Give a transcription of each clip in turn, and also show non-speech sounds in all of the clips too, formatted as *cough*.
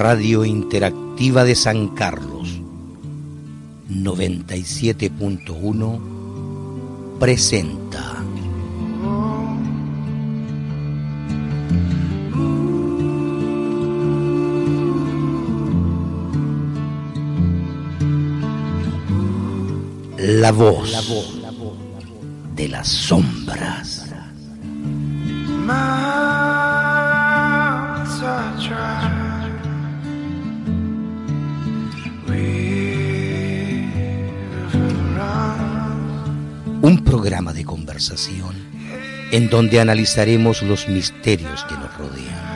Radio Interactiva de San Carlos 97.1 presenta La voz de las sombras. En donde analizaremos los misterios que nos rodean.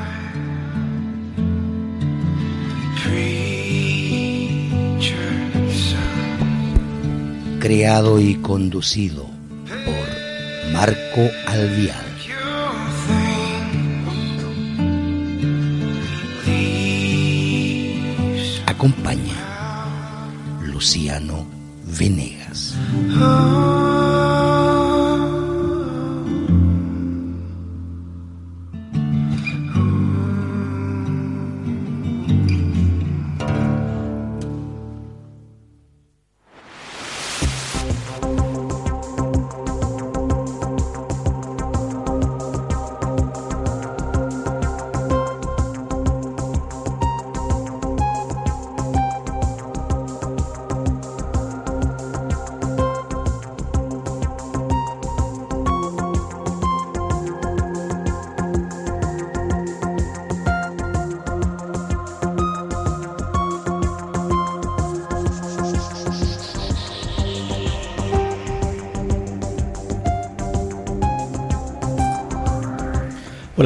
Creado y conducido por Marco Alvial.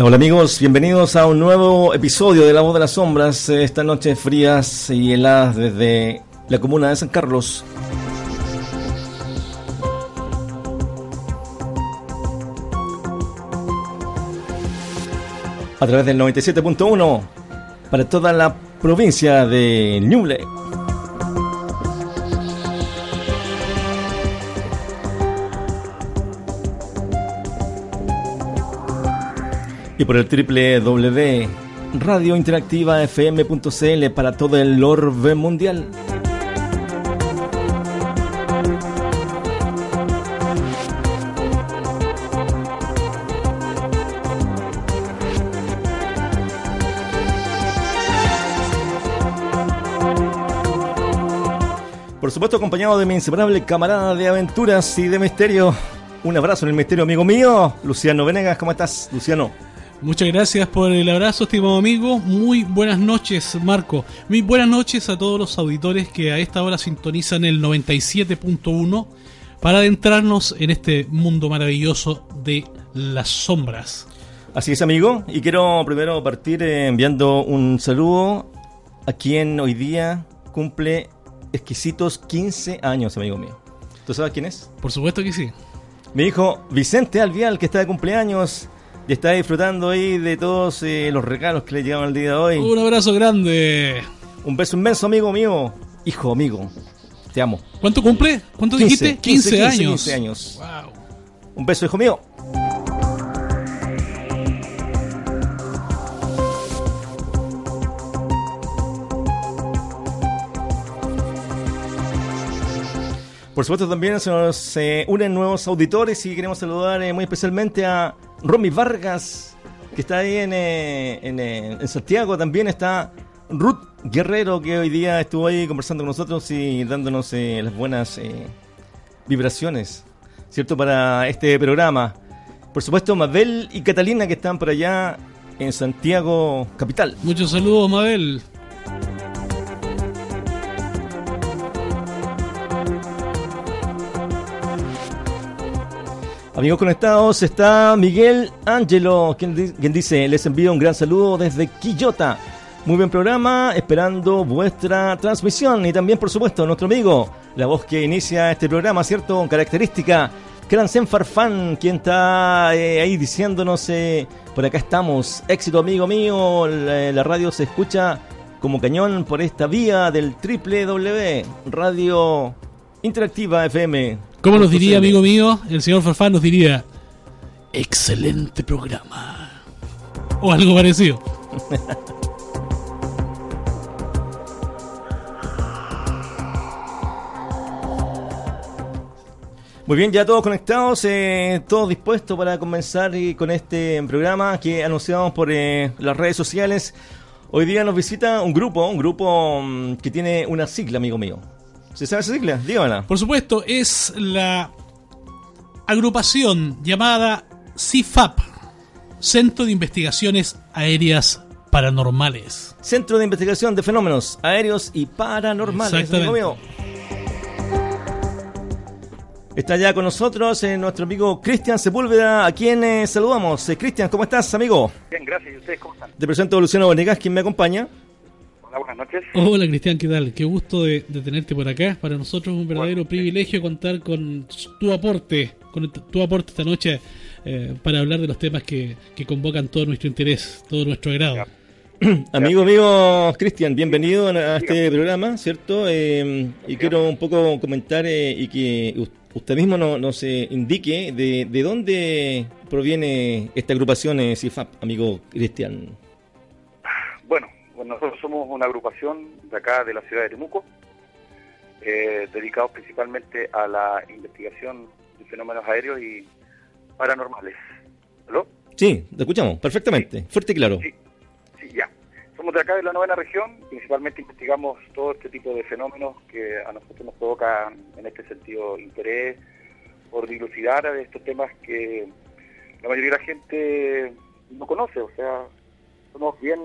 Hola, amigos, bienvenidos a un nuevo episodio de La Voz de las Sombras, eh, esta noche frías y heladas desde la comuna de San Carlos. A través del 97.1 para toda la provincia de Ñuble. Y por el www.radiointeractivafm.cl para todo el orbe mundial. Por supuesto acompañado de mi inseparable camarada de aventuras y de misterio. Un abrazo en el misterio, amigo mío, Luciano Venegas. ¿Cómo estás, Luciano? Muchas gracias por el abrazo, estimado amigo. Muy buenas noches, Marco. Muy buenas noches a todos los auditores que a esta hora sintonizan el 97.1 para adentrarnos en este mundo maravilloso de las sombras. Así es, amigo. Y quiero primero partir eh, enviando un saludo a quien hoy día cumple exquisitos 15 años, amigo mío. ¿Tú sabes quién es? Por supuesto que sí. Mi hijo Vicente Alvial, que está de cumpleaños y está disfrutando ahí de todos eh, los regalos que le llegaban el día de hoy. Un abrazo grande. Un beso inmenso, amigo mío. Hijo, amigo. Te amo. ¿Cuánto cumple? ¿Cuánto dijiste? 15, 15 años. 15 años. Wow. Un beso, hijo mío. Por supuesto también se nos eh, unen nuevos auditores y queremos saludar eh, muy especialmente a Romy Vargas, que está ahí en, eh, en, eh, en Santiago. También está Ruth Guerrero, que hoy día estuvo ahí conversando con nosotros y dándonos eh, las buenas eh, vibraciones, ¿cierto? Para este programa. Por supuesto, Mabel y Catalina, que están por allá en Santiago, capital. Muchos saludos, Mabel. Amigos conectados, está Miguel Ángelo, quien, quien dice, les envío un gran saludo desde Quillota. Muy buen programa, esperando vuestra transmisión. Y también, por supuesto, nuestro amigo, la voz que inicia este programa, ¿cierto? Con característica, Crancen Farfán, quien está eh, ahí diciéndonos, eh, por acá estamos, éxito amigo mío, la, la radio se escucha como cañón por esta vía del www, Radio Interactiva FM ¿Cómo nos diría, amigo mío? El señor Farfán nos diría, excelente programa. O algo parecido. Muy bien, ya todos conectados, eh, todos dispuestos para comenzar con este programa que anunciamos por eh, las redes sociales. Hoy día nos visita un grupo, un grupo mm, que tiene una sigla, amigo mío. ¿Se sabe esa sigla? Dígamela. Por supuesto, es la agrupación llamada CIFAP, Centro de Investigaciones Aéreas Paranormales. Centro de Investigación de Fenómenos Aéreos y Paranormales, amigo mío. Está ya con nosotros eh, nuestro amigo Cristian Sepúlveda, a quien eh, saludamos. Eh, Cristian, ¿cómo estás, amigo? Bien, gracias. ¿Y ustedes cómo están? Te presento a Luciano Bonegas, quien me acompaña. Hola, buenas noches. Hola, Cristian, ¿qué tal? Qué gusto de, tenerte por acá. Para nosotros es un verdadero privilegio contar con tu aporte, con tu aporte esta noche para hablar de los temas que, convocan todo nuestro interés, todo nuestro agrado. *clears throat* Amigo mío, Cristian, bienvenido a este programa, ¿cierto? y quiero un poco comentar y que usted mismo nos indique de, de, dónde proviene esta agrupación eh, CIFAP, amigo Cristian. Bueno, nosotros somos una agrupación de acá de la ciudad de Temuco, eh, dedicados principalmente a la investigación de fenómenos aéreos y paranormales. ¿Aló? Sí, lo escuchamos perfectamente, fuerte y claro. Sí, sí, ya. Somos de acá de la novena región, principalmente investigamos todo este tipo de fenómenos que a nosotros nos provocan en este sentido interés por dilucidar estos temas que la mayoría de la gente no conoce, o sea, somos bien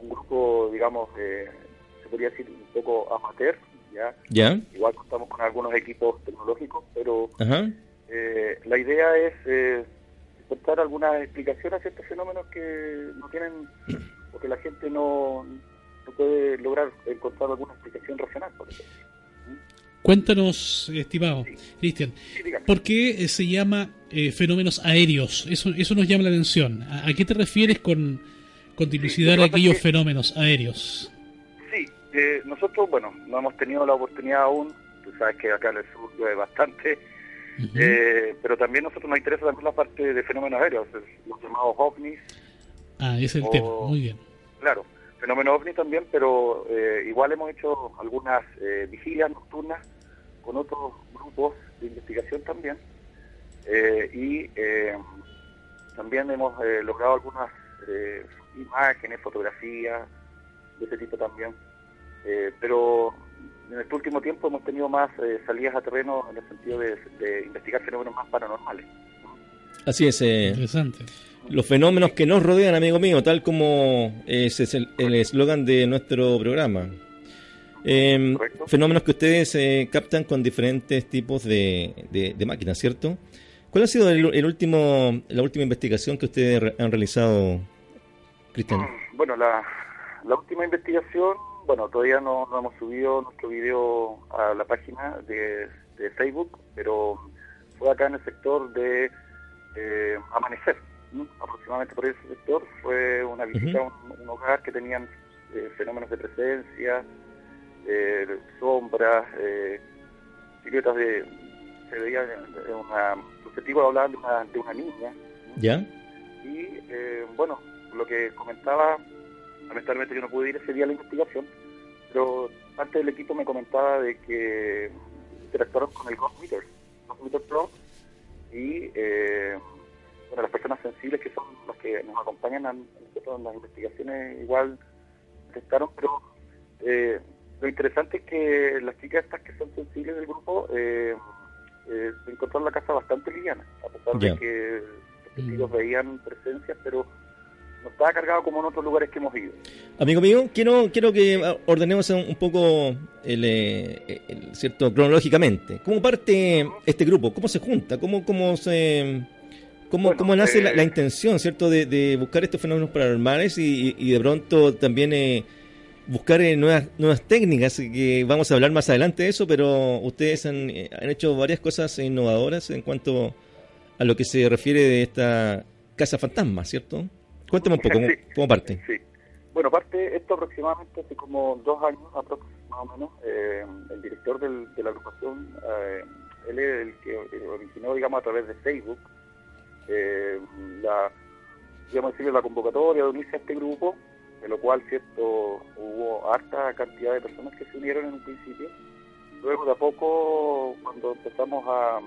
un grupo, digamos, se podría decir un poco amateur, ¿ya? ¿Ya? Igual contamos con algunos equipos tecnológicos, pero eh, la idea es eh, encontrar algunas explicaciones a estos fenómenos que no tienen porque la gente no, no puede lograr encontrar alguna explicación racional, por ejemplo. Cuéntanos, estimado Cristian, ¿por qué eh, se llama eh, fenómenos aéreos? Eso, eso nos llama la atención. ¿A, qué te refieres con, con dilucidar aquellos fenómenos aéreos? Sí, eh, nosotros, bueno, no hemos tenido la oportunidad aún, tú sabes que acá en el sur llueve bastante, pero también nosotros nos interesa también la parte de fenómenos aéreos, los llamados ovnis, Ah, ese es el tema, muy bien. Claro, fenómeno ovni también, pero eh, igual hemos hecho algunas eh, vigilias nocturnas con otros grupos de investigación también. Eh, y también hemos logrado algunas imágenes, fotografías de ese tipo también. pero en este último tiempo hemos tenido más salidas a terreno en el sentido de, de investigar fenómenos más paranormales. Así es. Interesante los fenómenos que nos rodean, amigo mío, tal como es el eslogan de nuestro programa. Em, fenómenos que ustedes eh, captan con diferentes tipos de, máquinas, ¿cierto? ¿Cuál ha sido el, último, la última investigación que ustedes han realizado, Cristian? Bueno, la, última investigación, bueno, todavía no, hemos subido nuestro video a la página de, Facebook, pero fue acá en el sector de eh, Amanecer aproximadamente por ese sector, fue una visita a un, hogar que tenían eh, fenómenos de presencia, eh, sombras, eh, siluetas de... se veía de una... testigos hablaban de una, de una niña. ¿Ya? Y eh, bueno, lo que comentaba, lamentablemente yo no pude ir ese día a la investigación, pero parte del equipo me comentaba de que interactuaron con el Ghost Meter, Ghost Meter Pro, y eh, bueno, las personas sensibles que son las que nos acompañan a nosotros en las investigaciones igual detectaron, pero eh, lo interesante es que las chicas estas que son sensibles del grupo eh, eh, encontraron la casa bastante liviana, a pesar de que los testigos mm. veían presencias, pero no estaba cargado como en otros lugares que hemos ido. Amigo mío, quiero quiero que ordenemos un poco el, el cierto cronológicamente. ¿Cómo parte este grupo? ¿Cómo se junta? ¿Cómo, cómo se ¿Cómo, cómo nace la, eh, intención, cierto, de, buscar estos fenómenos paranormales y, y de pronto también eh, buscar eh, nuevas, nuevas técnicas? Que vamos a hablar más adelante de eso, pero ustedes han, han hecho varias cosas innovadoras en cuanto a lo que se refiere de esta casa fantasma, ¿cierto? Cuéntame un poco, ¿cómo, parte? Sí. Bueno, parte esto aproximadamente hace como dos años, más o menos, el director del, de la agrupación él es el que originó, digamos, a través de Facebook, eh, la, digamos, decirle, la convocatoria de unirse a este grupo, de lo cual, cierto, hubo harta cantidad de personas que se unieron en un principio. Luego, de a poco, cuando empezamos a,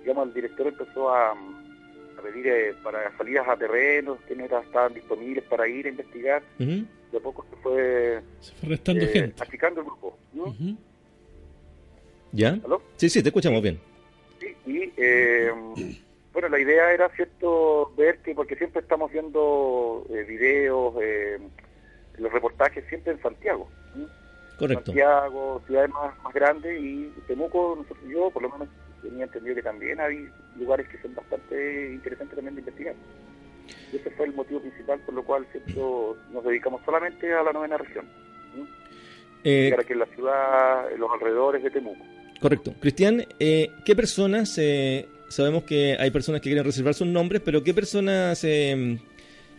digamos, el director empezó a, a pedir eh, para salidas a terrenos, que no estaban disponibles para ir a investigar, de a poco se fue, Se fue restando eh, gente. achicando el grupo. ¿no? Ujú. ¿Ya? ¿Aló? Sí, sí, te escuchamos bien. Sí, y eh, bueno, la idea era, ¿cierto?, ver que, porque siempre estamos viendo eh, videos, eh, los reportajes siempre en Santiago. ¿sí? Correcto. Santiago, ciudades más, más grandes, y Temuco, nosotros, yo por lo menos tenía entendido que también hay lugares que son bastante interesantes también de investigar. Y ese fue el motivo principal por lo cual, ¿cierto?, nos dedicamos solamente a la novena región. ¿sí? Eh, en la ciudad, los alrededores de Temuco. correcto. Cristian, eh, ¿qué personas, eh, sabemos que hay personas que quieren reservar sus nombres, pero qué personas eh,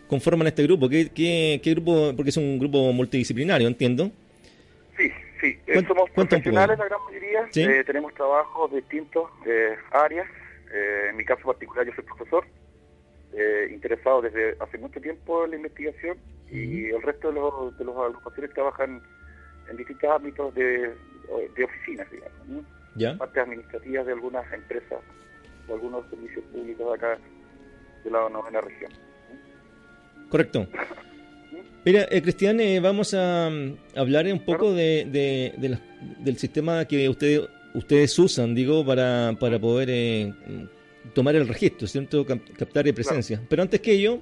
conforman este grupo? ¿Qué, qué, qué grupo? Porque es un grupo multidisciplinario, entiendo. Sí, sí. Eh, somos profesionales la gran mayoría. Sí. Eh, tenemos trabajos de distintos áreas. Eh, en mi caso particular yo soy profesor, eh, interesado desde hace mucho tiempo en la investigación y el resto de los, de los agrupaciones trabajan en distintos ámbitos de, de oficinas, digamos. ¿no? ¿Ya? Partes administrativas de algunas empresas algunos servicios públicos de acá de la novena región. Correcto. Mira, eh, Cristian, eh, vamos a mm, hablar un poco de, de- de la- del sistema que ustedes ustedes usan, digo, para, para poder eh, mm, tomar el registro, ¿cierto? Cap- captar eh, presencia. Pero antes que ello,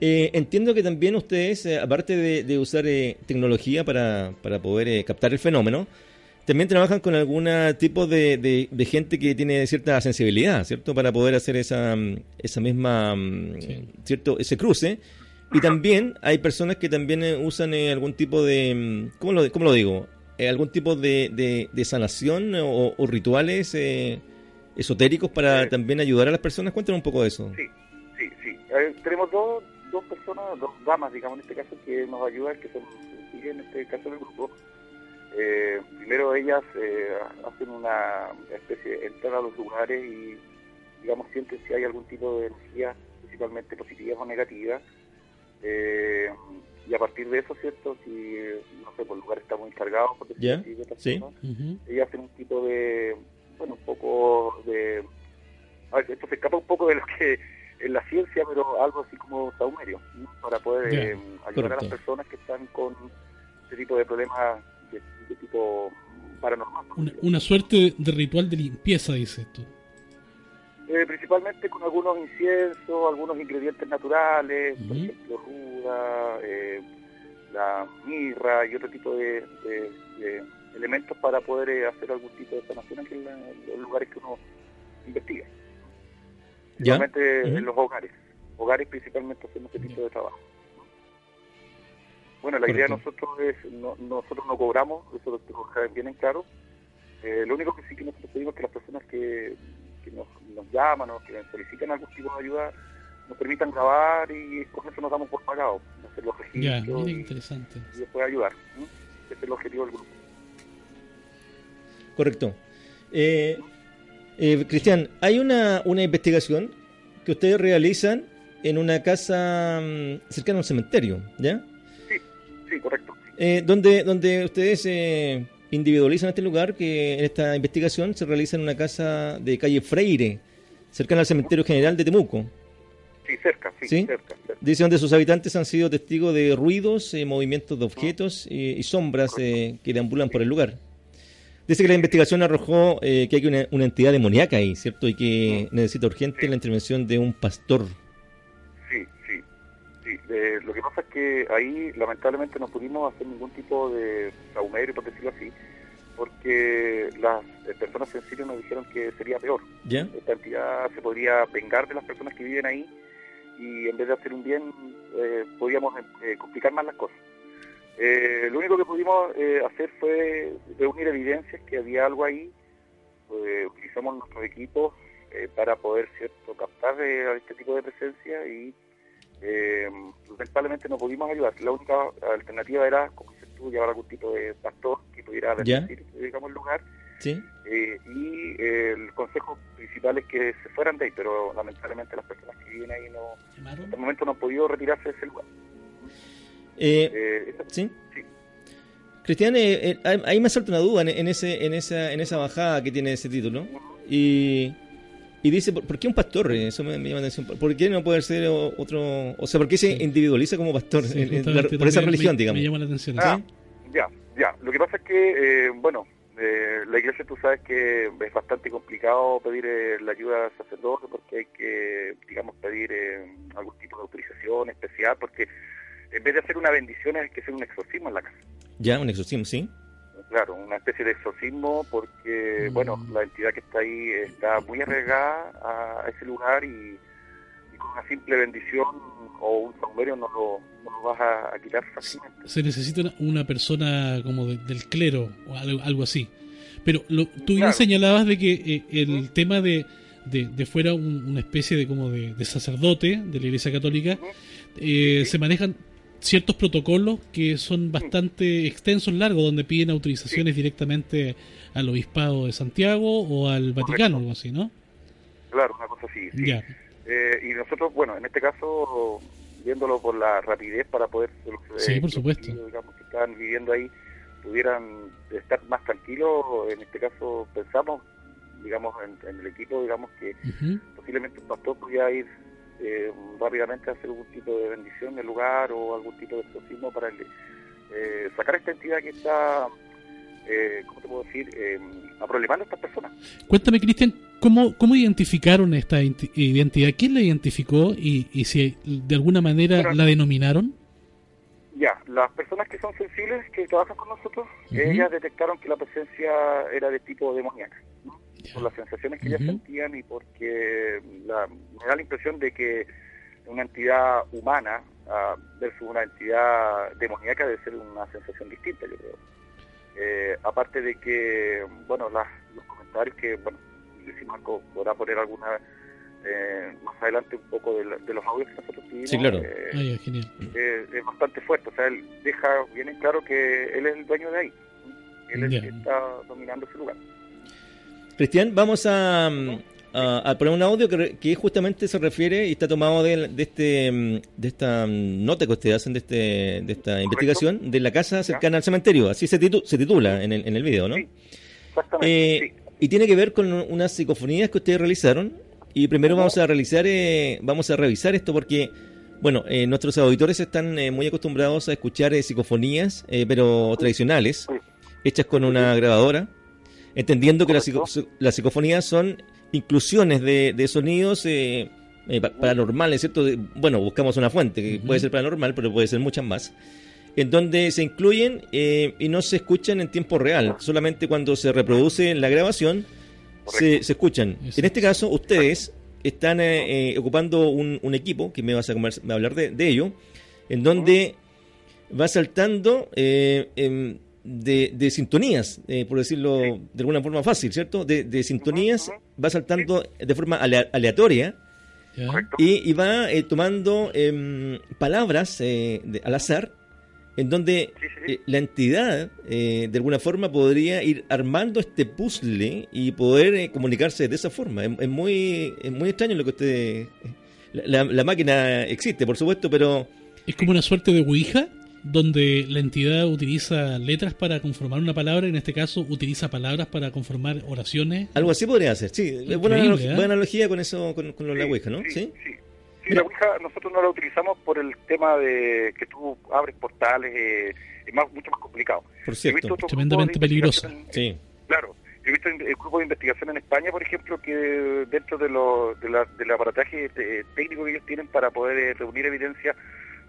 eh, entiendo que también ustedes, aparte de, de usar eh, tecnología para, para poder eh, captar el fenómeno, también trabajan con algún tipo de, de- de gente que tiene cierta sensibilidad, ¿cierto? Para poder hacer esa, mm, esa misma, mm, Sí. ¿cierto? Ese cruce. Y también hay personas que también eh, usan eh, algún tipo de, mm, ¿cómo lo, cómo lo digo? Eh, algún tipo de, de- de sanación o, o rituales eh, esotéricos para también ayudar a las personas. Cuéntanos un poco de eso. Sí, sí, sí. Eh, tenemos dos, dos personas, dos damas, digamos, en este caso, que nos ayudan, que son siguen en este caso del grupo. Eh, primero ellas eh, hacen una especie, entran a los lugares y, digamos, sienten si hay algún tipo de energía, principalmente positivas o negativas. Eh, y a partir de eso, ¿cierto? Si, no sé, por el lugar está muy cargado, por decirlo Ya, así, de sí. ellas hacen un tipo de, bueno, un poco de, a ver, esto se escapa un poco de lo que en la ciencia, pero algo así como saumerio, para poder eh, ayudar a las personas que están con ese tipo de problemas de, de tipo paranormal. Una, suerte de ritual de limpieza, dice esto. Eh, principalmente con algunos inciensos, algunos ingredientes naturales, por ejemplo, ruda, eh, la mirra y otro tipo de, de- de elementos para poder eh, hacer algún tipo de sanación aquí en, la- en los lugares que uno investiga. ¿Ya? Principalmente Ujú. en los hogares. Hogares principalmente hacemos este tipo de trabajo. Bueno, la idea de Correcto. nosotros es, no- nosotros no cobramos, eso lo tengo que dejar bien en claro. Eh, lo único que sí que nosotros pedimos es que las personas que, que nos, nos llaman o que solicitan algún tipo de ayuda nos permitan grabar y con eso nos damos por pagado, hacer los Ya, registros mira qué y, interesante. y después ayudar. Ese es el objetivo del grupo. Correcto. Eh, eh, Cristian, hay una, una investigación que ustedes realizan en una casa mm, cercana a un cementerio, ¿ya? Sí, correcto. Eh, donde, donde ustedes eh, individualizan este lugar que en esta investigación se realiza en una casa de calle Freire, cercana al cementerio general de Temuco. Sí, cerca, sí, ¿Sí? cerca. cerca. Dice donde sus habitantes han sido testigos de ruidos, eh, movimientos de objetos eh, y sombras eh, que deambulan por el lugar. Dice que la investigación arrojó que hay una, una entidad demoníaca ahí, ¿cierto? Y que necesita urgente la intervención de un pastor. Eh, lo que pasa es que ahí lamentablemente no pudimos hacer ningún tipo de saumerio, por decirlo así, porque las eh, personas sensibles nos dijeron que sería peor. ¿Ya? Esta entidad se podría vengar de las personas que viven ahí y en vez de hacer un bien, eh, podíamos eh, complicar más las cosas. Eh, lo único que pudimos eh, hacer fue reunir evidencias que había algo ahí. Eh, utilizamos nuestros equipos eh, para poder cierto captar eh, a este tipo de presencia y eh, lamentablemente no pudimos ayudar. La única alternativa era, como dices tú, llevar algún tipo de pastor que pudiera bendecir, digamos, el lugar ¿Sí? eh, y eh, el consejo principal es que se fueran de ahí, pero lamentablemente las personas que viven ahí no, ¿Llamaron? hasta el momento no han podido retirarse de ese lugar. Eh, Eh, eso- ¿Sí? sí. Cristian, eh, eh, ahí ahí me salta una duda en, en ese, en, esa, en esa bajada que tiene ese título. Y, y dice, ¿por, qué un pastor? Eso me, me llama la atención. ¿Por qué no puede ser o- otro...? O sea, ¿por qué se Sí. individualiza como pastor Sí, en- en la- justamente por esa religión, me, digamos? Me llama la atención. Ah, ¿sí? ya, ya. Lo que pasa es que, eh, bueno, eh, la iglesia tú sabes que es bastante complicado pedir eh, la ayuda al sacerdote porque hay que, digamos, pedir eh, algún tipo de autorización especial porque en vez de hacer una bendición hay que hacer un exorcismo en la casa. Ya, un exorcismo, ¿sí? Claro, una especie de exorcismo porque, Mm. bueno, la entidad que está ahí está muy arriesgada a, ese lugar y, y con una simple bendición o un saumerio no lo, no lo vas a, a quitar fácilmente. Se necesita una, persona como de- del clero o algo, algo así. Pero lo, tú bien Claro. señalabas de que eh, el tema de, de, de fuera un- una especie de como de, de sacerdote de la Iglesia Católica, eh, se manejan ciertos protocolos que son bastante extensos, largos, donde piden autorizaciones directamente al Obispado de Santiago o al Vaticano, algo así, ¿no? Claro, una cosa así. sí. Ya. Eh, y nosotros, bueno, en este caso, viéndolo por la rapidez para poder solucionar, Sí, por los supuesto. individuos, digamos, que estaban viviendo ahí, pudieran estar más tranquilos. En este caso, pensamos, digamos, en, en el equipo, digamos, que posiblemente un pastor podía ir eh, rápidamente a hacer algún tipo de bendición del lugar o algún tipo de exorcismo para eh, sacar esta entidad que está, eh, ¿cómo te puedo decir?, eh, aproblemando a estas personas. Cuéntame, Cristian, ¿cómo, ¿cómo identificaron esta identi- identidad? ¿Quién la identificó y, y si de alguna manera la denominaron? Ya, las personas que son sensibles, que trabajan con nosotros, ellas detectaron que la presencia era de tipo demoníaca, ¿no? Por las sensaciones que ellas Ujú. sentían y porque la, me da la impresión de que una entidad humana ah, versus una entidad demoníaca debe ser una sensación distinta, yo creo. Eh, aparte de que, bueno, las, los comentarios que, bueno, si Marco podrá poner alguna eh, más adelante un poco de, la- de los audios que nosotros tuvimos. Sí, claro. eh, genial. eh, es bastante fuerte. O sea, él deja bien en claro que él es el dueño de ahí. Él es el que está dominando ese lugar. Cristian, vamos a, a- a poner un audio que, justamente se refiere y está tomado de, de este de esta nota que ustedes hacen de, este, de esta investigación de la casa cercana al cementerio. Así se, titu- se titula en el, en el video, ¿no? Sí, Exactamente. Eh, y tiene que ver con unas psicofonías que ustedes realizaron. Y primero vamos a realizar, eh, vamos a revisar esto porque, bueno, eh, nuestros auditores están eh, muy acostumbrados a escuchar eh, psicofonías, eh, pero tradicionales, hechas con una grabadora, entendiendo que las, las psicofonías son inclusiones de, de sonidos eh, eh, pa- paranormales, ¿cierto? De- bueno, buscamos una fuente que puede ser paranormal, pero puede ser muchas más en donde se incluyen eh, y no se escuchan en tiempo real, solamente cuando se reproduce la grabación se, escuchan. En este caso, ustedes están eh, eh, ocupando un, un equipo, que me vas a, convers- a hablar de, de ello, en donde va saltando eh, em, de, de sintonías, eh, por decirlo de alguna forma fácil, ¿cierto? De, de sintonías va saltando de forma alea- aleatoria y, y va eh, tomando em, palabras eh, de- al azar, en donde Sí, sí, sí. eh, la entidad eh, de alguna forma podría ir armando este puzzle y poder eh, comunicarse de esa forma. Es, es muy es muy extraño lo que usted... La, la máquina existe, por supuesto, pero Es como una suerte de Ouija, donde la entidad utiliza letras para conformar una palabra, en este caso utiliza palabras para conformar oraciones. algo así podría ser. Sí, buena, ¿eh? buena analogía con eso, con, con lo de la Ouija, ¿no? Sí, Sí. sí. Sí, la Ouija nosotros no la utilizamos por el tema de que tú abres portales, eh, es más, mucho más complicado. Por cierto. Tremendamente peligrosa. Sí. Claro, he visto el grupo de investigación en España, por ejemplo, que dentro de lo, de la, del aparataje eh, técnico que ellos tienen para poder eh, reunir evidencia,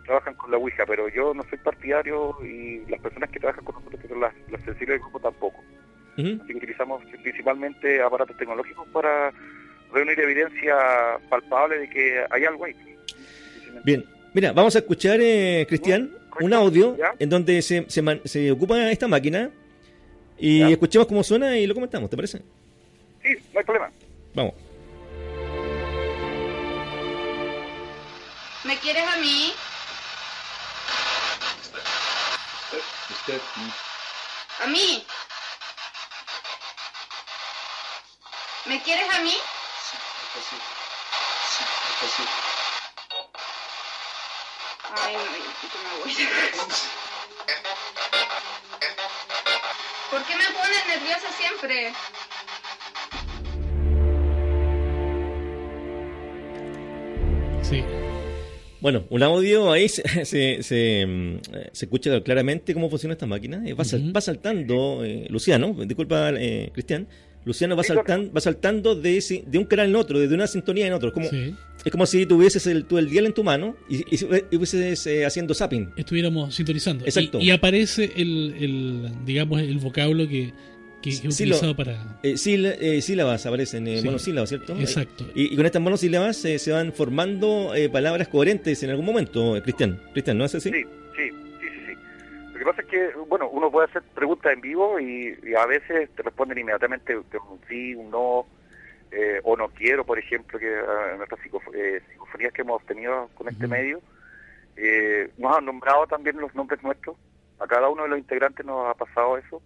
trabajan con la Ouija, pero yo no soy partidario y las personas que trabajan con nosotros, que son las, las sensibles del grupo, tampoco. Así que utilizamos principalmente aparatos tecnológicos para reunir evidencia palpable de que hay algo ahí. Bien, mira, vamos a escuchar, eh, Cristian, un audio ¿Ya? en donde se, se, man- se ocupa esta máquina y ¿Ya? escuchemos cómo suena y lo comentamos, ¿te parece? Sí, no hay problema. Vamos. ¿Me quieres a mí? ¿A mí? ¿Me quieres a mí? Sí, despacito. Sí, despacito. Ay, no, me voy. ¿Por qué me pones nerviosa siempre? Sí. Bueno, un audio ahí *laughs* se, se, se, mm, se escucha claramente cómo funciona esta máquina. Eh, Va, sal- Ujú. va saltando, eh, Luciano, disculpa, eh, Cristian. Luciano va, saltan, va saltando de, ese- de un canal en otro, de una sintonía en otro. Como, Sí. Es como si tuvieses el, tú el dial en tu mano y, y, y hubieses eh, haciendo zapping. Estuviéramos sintonizando. Y- Exacto. Y, aparece el, el, digamos, el vocablo que, que es Sí, utilizado lo- para... Eh, síla- eh, sílabas aparecen, eh, Sí. monosílabas, ¿cierto? Exacto. Y, y con estas monosílabas eh, se van formando eh, palabras coherentes en algún momento, eh, Cristian. Cristian, ¿no es así? Sí, sí, sí, sí, sí. Lo que pasa es que, bueno, uno puede hacer preguntas en vivo y, y a veces te responden inmediatamente con un sí, un no, eh, o no quiero, por ejemplo, que ah, en nuestras psicof- eh, psicofonías que hemos tenido con este medio, eh, nos han nombrado también los nombres nuestros. A cada uno de los integrantes nos ha pasado eso.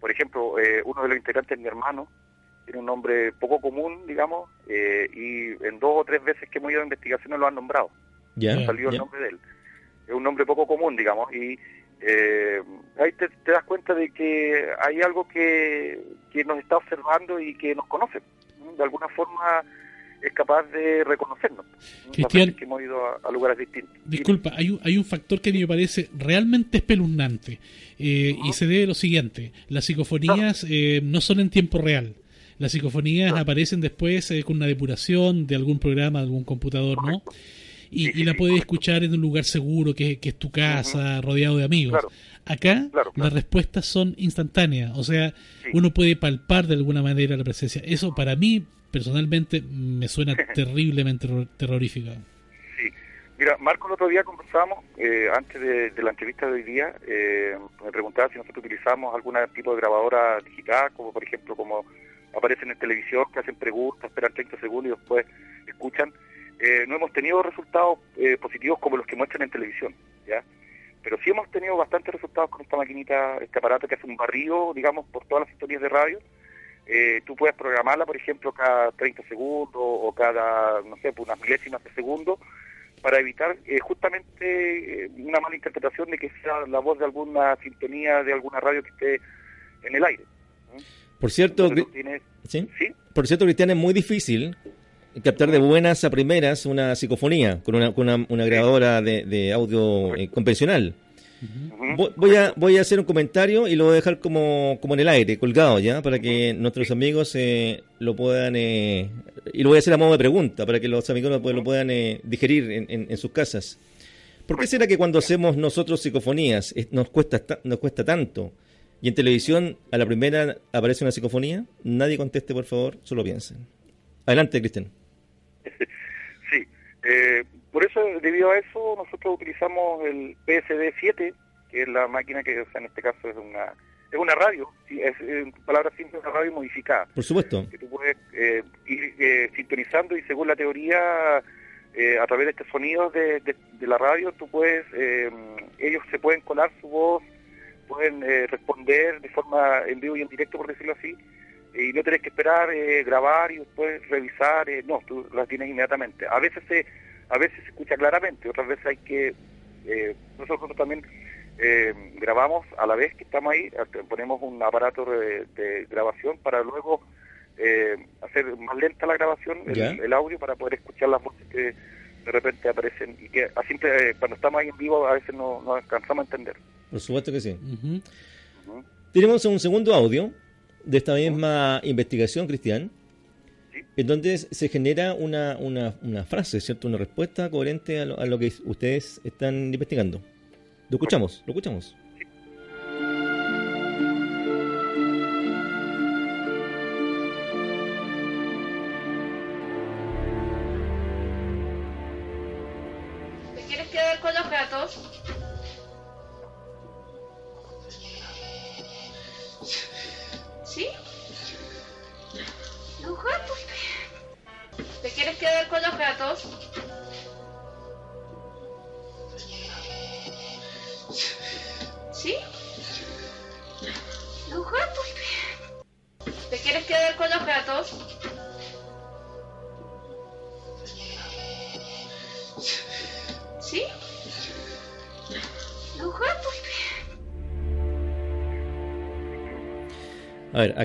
Por ejemplo, eh, uno de los integrantes es mi hermano, tiene un nombre poco común, digamos, eh, y en dos o tres veces que hemos ido a investigaciones lo han nombrado Ya. Ya. salió el nombre de él. Es un nombre poco común, digamos, y eh, ahí te, te das cuenta de que hay algo que, que nos está observando y que nos conoce. ¿no? De alguna forma es capaz de reconocernos. ¿no? Cristian. que hemos ido a, a lugares distintos. Disculpa, hay un, hay un factor que a mí me parece realmente espeluznante eh, y se debe a lo siguiente. Las psicofonías eh, no son en tiempo real. Las psicofonías aparecen después eh, con una depuración de algún programa, de algún computador, ¿no? Y, Sí, sí, y la puedes correcto. escuchar en un lugar seguro, que, que es tu casa, rodeado de amigos. Claro. Acá Claro, claro. las respuestas son instantáneas, o sea, Sí. uno puede palpar de alguna manera la presencia. Eso para mí, personalmente, me suena *laughs* terriblemente terror- terrorífico. Sí. Mira, Marco, el otro día conversábamos, eh, antes de, de la entrevista de hoy día, eh, me preguntaba si nosotros utilizamos algún tipo de grabadora digital, como por ejemplo, como aparecen en televisión, que hacen preguntas, esperan 30 segundos y después escuchan. Eh, no hemos tenido resultados eh, positivos como los que muestran en televisión, ¿ya? Pero sí hemos tenido bastantes resultados con esta maquinita, este aparato que hace un barrido, digamos, por todas las sintonías de radio. Eh, tú puedes programarla, por ejemplo, cada 30 segundos o cada, no sé, pues unas milésimas de segundo, para evitar eh, justamente eh, una mala interpretación de que sea la voz de alguna sintonía de alguna radio que esté en el aire. Por cierto, Entonces, tienes- ¿sí? ¿sí? Por cierto, Cristian, es muy difícil captar de buenas a primeras una psicofonía con una, con una, una grabadora de, de audio eh, convencional. Voy- Voy a, voy a hacer un comentario y lo voy a dejar como, como en el aire, colgado ya, para que nuestros amigos eh, lo puedan... eh, y lo voy a hacer a modo de pregunta, para que los amigos lo, pu- lo puedan eh, digerir en, en- en sus casas. ¿Por qué será que cuando hacemos nosotros psicofonías nos cuesta, ta- nos cuesta tanto? Y en televisión a la primera aparece una psicofonía. Nadie conteste, por favor, solo piensen. Adelante, Cristian. *laughs* Sí, eh, por eso, debido a eso, nosotros utilizamos el PSD-7, que es la máquina que, o sea, en este caso es una es una radio, es en palabras simples una radio modificada, Por supuesto. que tú puedes eh, ir eh, sintonizando y según la teoría, eh, a través de estos sonidos de, de- de la radio, tú puedes, ellos se pueden colar su voz, pueden responder de forma en vivo y en directo, por decirlo así, y no tenés que esperar eh, grabar y después revisar, eh, no, tú las tienes inmediatamente. A veces se, a veces se escucha claramente, otras veces hay que, eh, nosotros también eh, grabamos a la vez que estamos ahí, ponemos un aparato de, de grabación para luego eh, hacer más lenta la grabación, el, el audio, para poder escuchar las voces que de repente aparecen y que a simple, eh, cuando estamos ahí en vivo a veces no, no alcanzamos a entender. Por supuesto que sí. Tenemos un segundo audio de esta misma investigación, Cristian, Sí. en donde se genera una, una, una frase, ¿cierto? Una respuesta coherente a lo, a lo que ustedes están investigando. Lo escuchamos, lo escuchamos.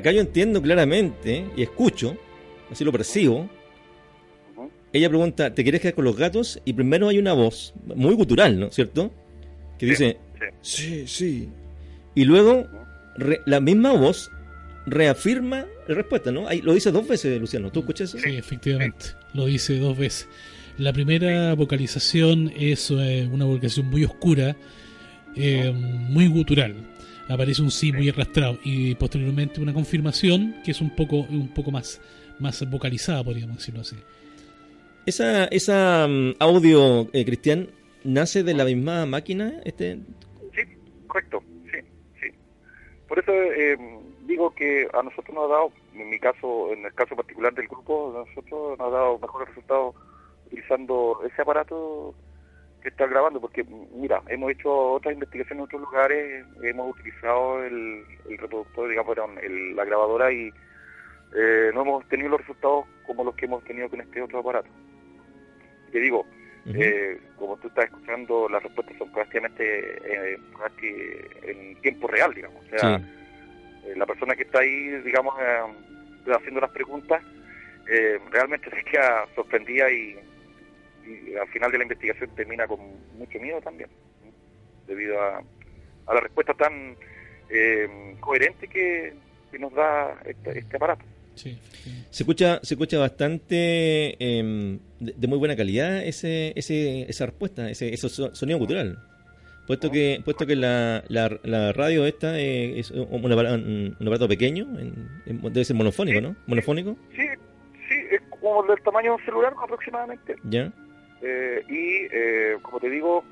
Acá yo entiendo claramente y escucho, así lo percibo. Ella pregunta, ¿te quieres quedar con los gatos? Y primero hay una voz, muy gutural, ¿no? ¿Cierto? Que dice, Sí. sí, sí. Y luego, re- la misma voz reafirma la respuesta, ¿no? Ahí lo dice dos veces, Luciano. ¿Tú escuchas eso? Sí, efectivamente. Lo dice dos veces. La primera vocalización es eh, una vocalización muy oscura, eh, muy gutural. Aparece un sí muy arrastrado y posteriormente una confirmación que es un poco un poco más más vocalizada, podríamos decirlo así. Esa, esa mm, audio, eh, Cristian, nace de la misma máquina, este, Sí, correcto, sí, sí. Por eso eh, digo que a nosotros nos ha dado, en mi caso, en el caso particular del grupo, a nosotros nos ha dado mejores resultados utilizando ese aparato que está grabando, porque mira, hemos hecho otras investigaciones en otros lugares, hemos utilizado el, el reproductor, digamos, perdón, el- la grabadora y eh, no hemos tenido los resultados como los que hemos tenido con este otro aparato. Te digo, eh, como tú estás escuchando, las respuestas son prácticamente eh, en tiempo real, digamos. O sea, Sí. eh, la persona que está ahí, digamos, haciendo las preguntas, realmente *laughs* se queda sorprendida y, y al final de la investigación termina con mucho miedo también, ¿sí? debido a, a la respuesta tan eh, coherente que, que nos da este, este aparato. Sí. Se escucha, se escucha bastante em, de, de muy buena calidad ese, ese, esa respuesta, ese, ese so- sonido cultural. Puesto que, puesto que la, la, la radio esta eh, es un, aparato, un aparato pequeño, en- en- debe ser monofónico, ¿no? Monofónico, Sí, sí, es como del tamaño de un celular aproximadamente. ¿ya? Eh, y eh, como te digo,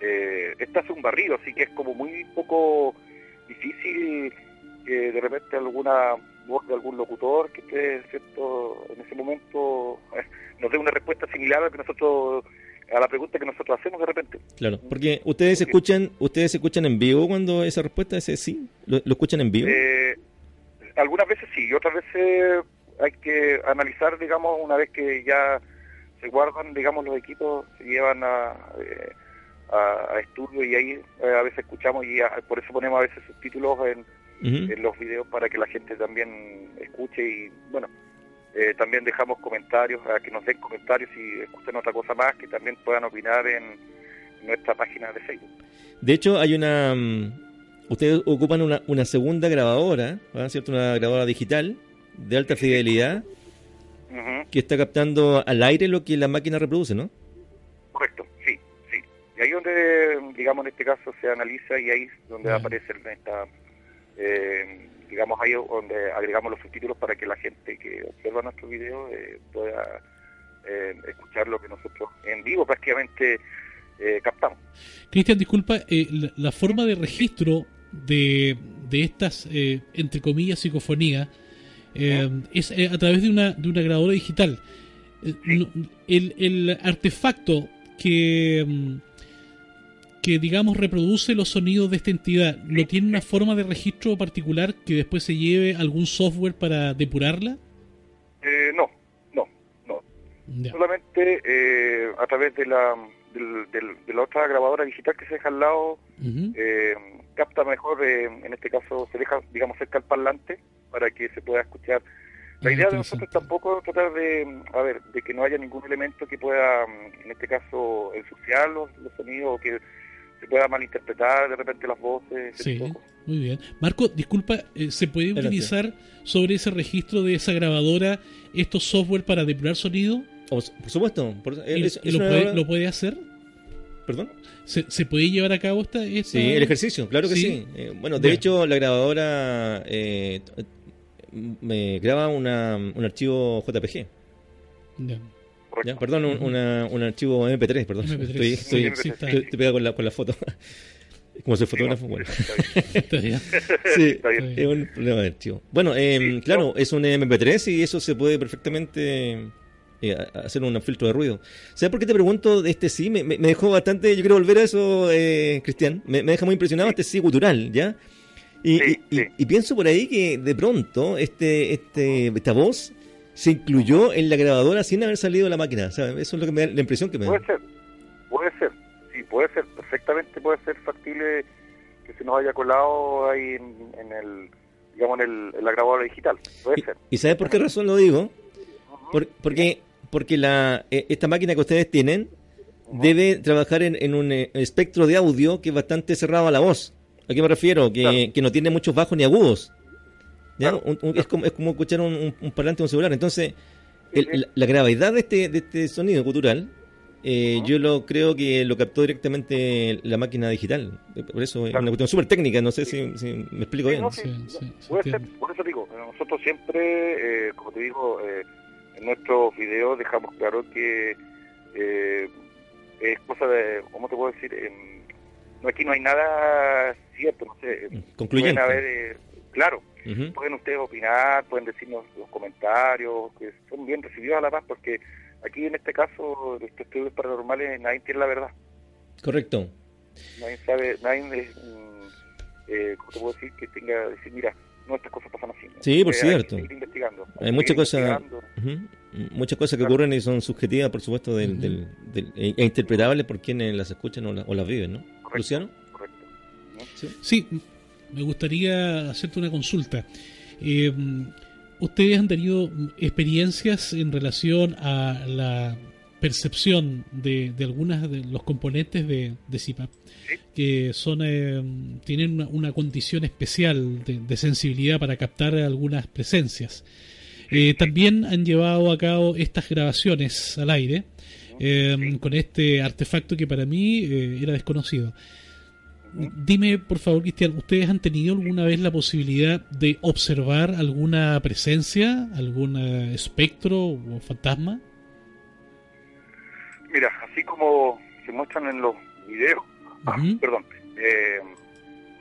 eh, esta hace un barrido, así que es como muy poco difícil que de repente alguna voz de algún locutor que esté cierto en ese momento eh, nos dé una respuesta similar a la que nosotros a la pregunta que nosotros hacemos de repente. Claro, porque ustedes escuchan, ustedes escuchan en vivo cuando esa respuesta ese sí, lo, lo escuchan en vivo. Eh, algunas veces sí, y otras veces hay que analizar, digamos, una vez que ya se guardan, digamos, los equipos, se llevan a, eh, a, a estudio y ahí eh, a veces escuchamos y a- por eso ponemos a veces subtítulos en, en los videos para que la gente también escuche y, bueno, eh, también dejamos comentarios, a que nos den comentarios si escuchan otra cosa más, que también puedan opinar en nuestra página de Facebook. De hecho, hay una. mm, Ustedes ocupan una, una segunda grabadora, ¿verdad? ¿cierto? Una grabadora digital de alta fidelidad Que está captando al aire lo que la máquina reproduce, ¿no? Correcto, sí, sí. Y ahí donde, digamos, en este caso se analiza y ahí es donde Ya. aparece el- esta, eh, digamos, ahí donde agregamos los subtítulos para que la gente que observa nuestro video eh, pueda eh, escuchar lo que nosotros en vivo prácticamente eh, captamos. Cristian, disculpa, eh, la, la forma de registro de, de estas, eh, entre comillas, psicofonías eh, es eh, a través de una, de una grabadora digital. Eh, el, el artefacto que, mm, que, digamos, reproduce los sonidos de esta entidad, ¿no tiene una forma de registro particular que después se lleve algún software para depurarla? Eh, no, no, no. Ya. Solamente eh, a través de la, del- del- de la otra grabadora digital que se deja al lado Ujú. eh, capta mejor, eh, en este caso se deja, digamos, cerca al parlante para que se pueda escuchar. La idea de nosotros tampoco es tratar de, a ver, de que no haya ningún elemento que pueda, mm, en este caso, ensuciar los, los sonidos o que se pueda malinterpretar de repente las voces. Sí, muy bien. Marco, disculpa, eh, ¿se puede utilizar sobre ese registro de esa grabadora estos software para depurar sonido? Por supuesto. por- ¿Y- es- y es lo, puede, grabadora- lo puede hacer? ¿Perdón? ¿Se, se puede llevar a cabo esta...? esta- Sí, el ejercicio, claro que Sí. sí. Eh, bueno, de hecho, la grabadora eh, me graba una, un archivo JPG. Perdón, un, una- un archivo MP3, perdón. MP3. Estoy, estoy, Sí, está estoy- bien. estoy pegado con la, con la foto. *laughs* Como soy fotógrafo, bueno. *laughs* Sí, es un problema de archivo. Bueno, eh, Sí, claro, es un MP3 y eso se puede perfectamente eh, a- hacer un filtro de ruido. ¿Sabes por qué te pregunto de este sí? Me, me- me dejó bastante, yo quiero volver a eso, eh, Cristian. Me, me deja muy impresionado este sí cultural, ¿ya? Y, Sí, y- sí. y pienso por ahí que de pronto este, este, esta voz se incluyó en la grabadora sin haber salido de la máquina. O sea, eso es lo que me da la impresión que me da. Puede ser, puede ser, sí, puede ser, perfectamente puede ser factible que se nos haya colado ahí en, en el, digamos, en, el, en la grabadora digital. Puede ser. ¿Y sabes por qué razón lo digo? Por- porque porque la, eh, esta máquina que ustedes tienen debe trabajar en, en un eh, espectro de audio que es bastante cerrado a la voz. ¿A qué me refiero? Que, Claro. que no tiene muchos bajos ni agudos. ¿Ya? Claro, Un- un- es, como, es como escuchar un, un- un parlante de un celular. Entonces, el- la, la gravedad de este, de este sonido cultural, eh, yo lo creo que lo captó directamente la máquina digital. Por eso es Claro. una cuestión súper técnica. No sé si, si me explico Sí, bien. no, Sí, sí, sí, sí, Puede ser, por eso digo, eh, nosotros siempre, eh, como te digo, eh, en nuestros videos dejamos claro que eh, es cosa de, ¿cómo te puedo decir? Em, no, aquí no hay nada cierto, no sé. em, Concluyente. Pueden haber, eh, claro, pueden ustedes opinar, pueden decirnos los comentarios, que son bien recibidos a la paz, porque aquí en este caso, de estos estudios paranormales, nadie tiene la verdad. Correcto. Nadie sabe, nadie es, mm, eh, ¿cómo te puedo decir? Que tenga, decir, mira, no, estas cosas pasan así. Sí, por Eh, cierto. Hay. Hay muchas cosas, muchas cosas que Claro. ocurren y son subjetivas, por supuesto, del- del- e e interpretables por quienes las escuchan o, la- o las viven, ¿no? Correcto. Luciano. Correcto. Sí, me gustaría hacerte una consulta. Eh, ¿Ustedes han tenido experiencias en relación a la percepción de, de algunas de los componentes de, de CIPAP que son eh, tienen una, una condición especial de, de sensibilidad para captar algunas presencias? Eh, también han llevado a cabo estas grabaciones al aire eh, con este artefacto que para mí eh, era desconocido. Dime, por favor, Cristian, ¿ustedes han tenido alguna vez la posibilidad de observar alguna presencia, algún eh, espectro o fantasma? Mira, así como se muestran en los videos, ah, perdón, eh,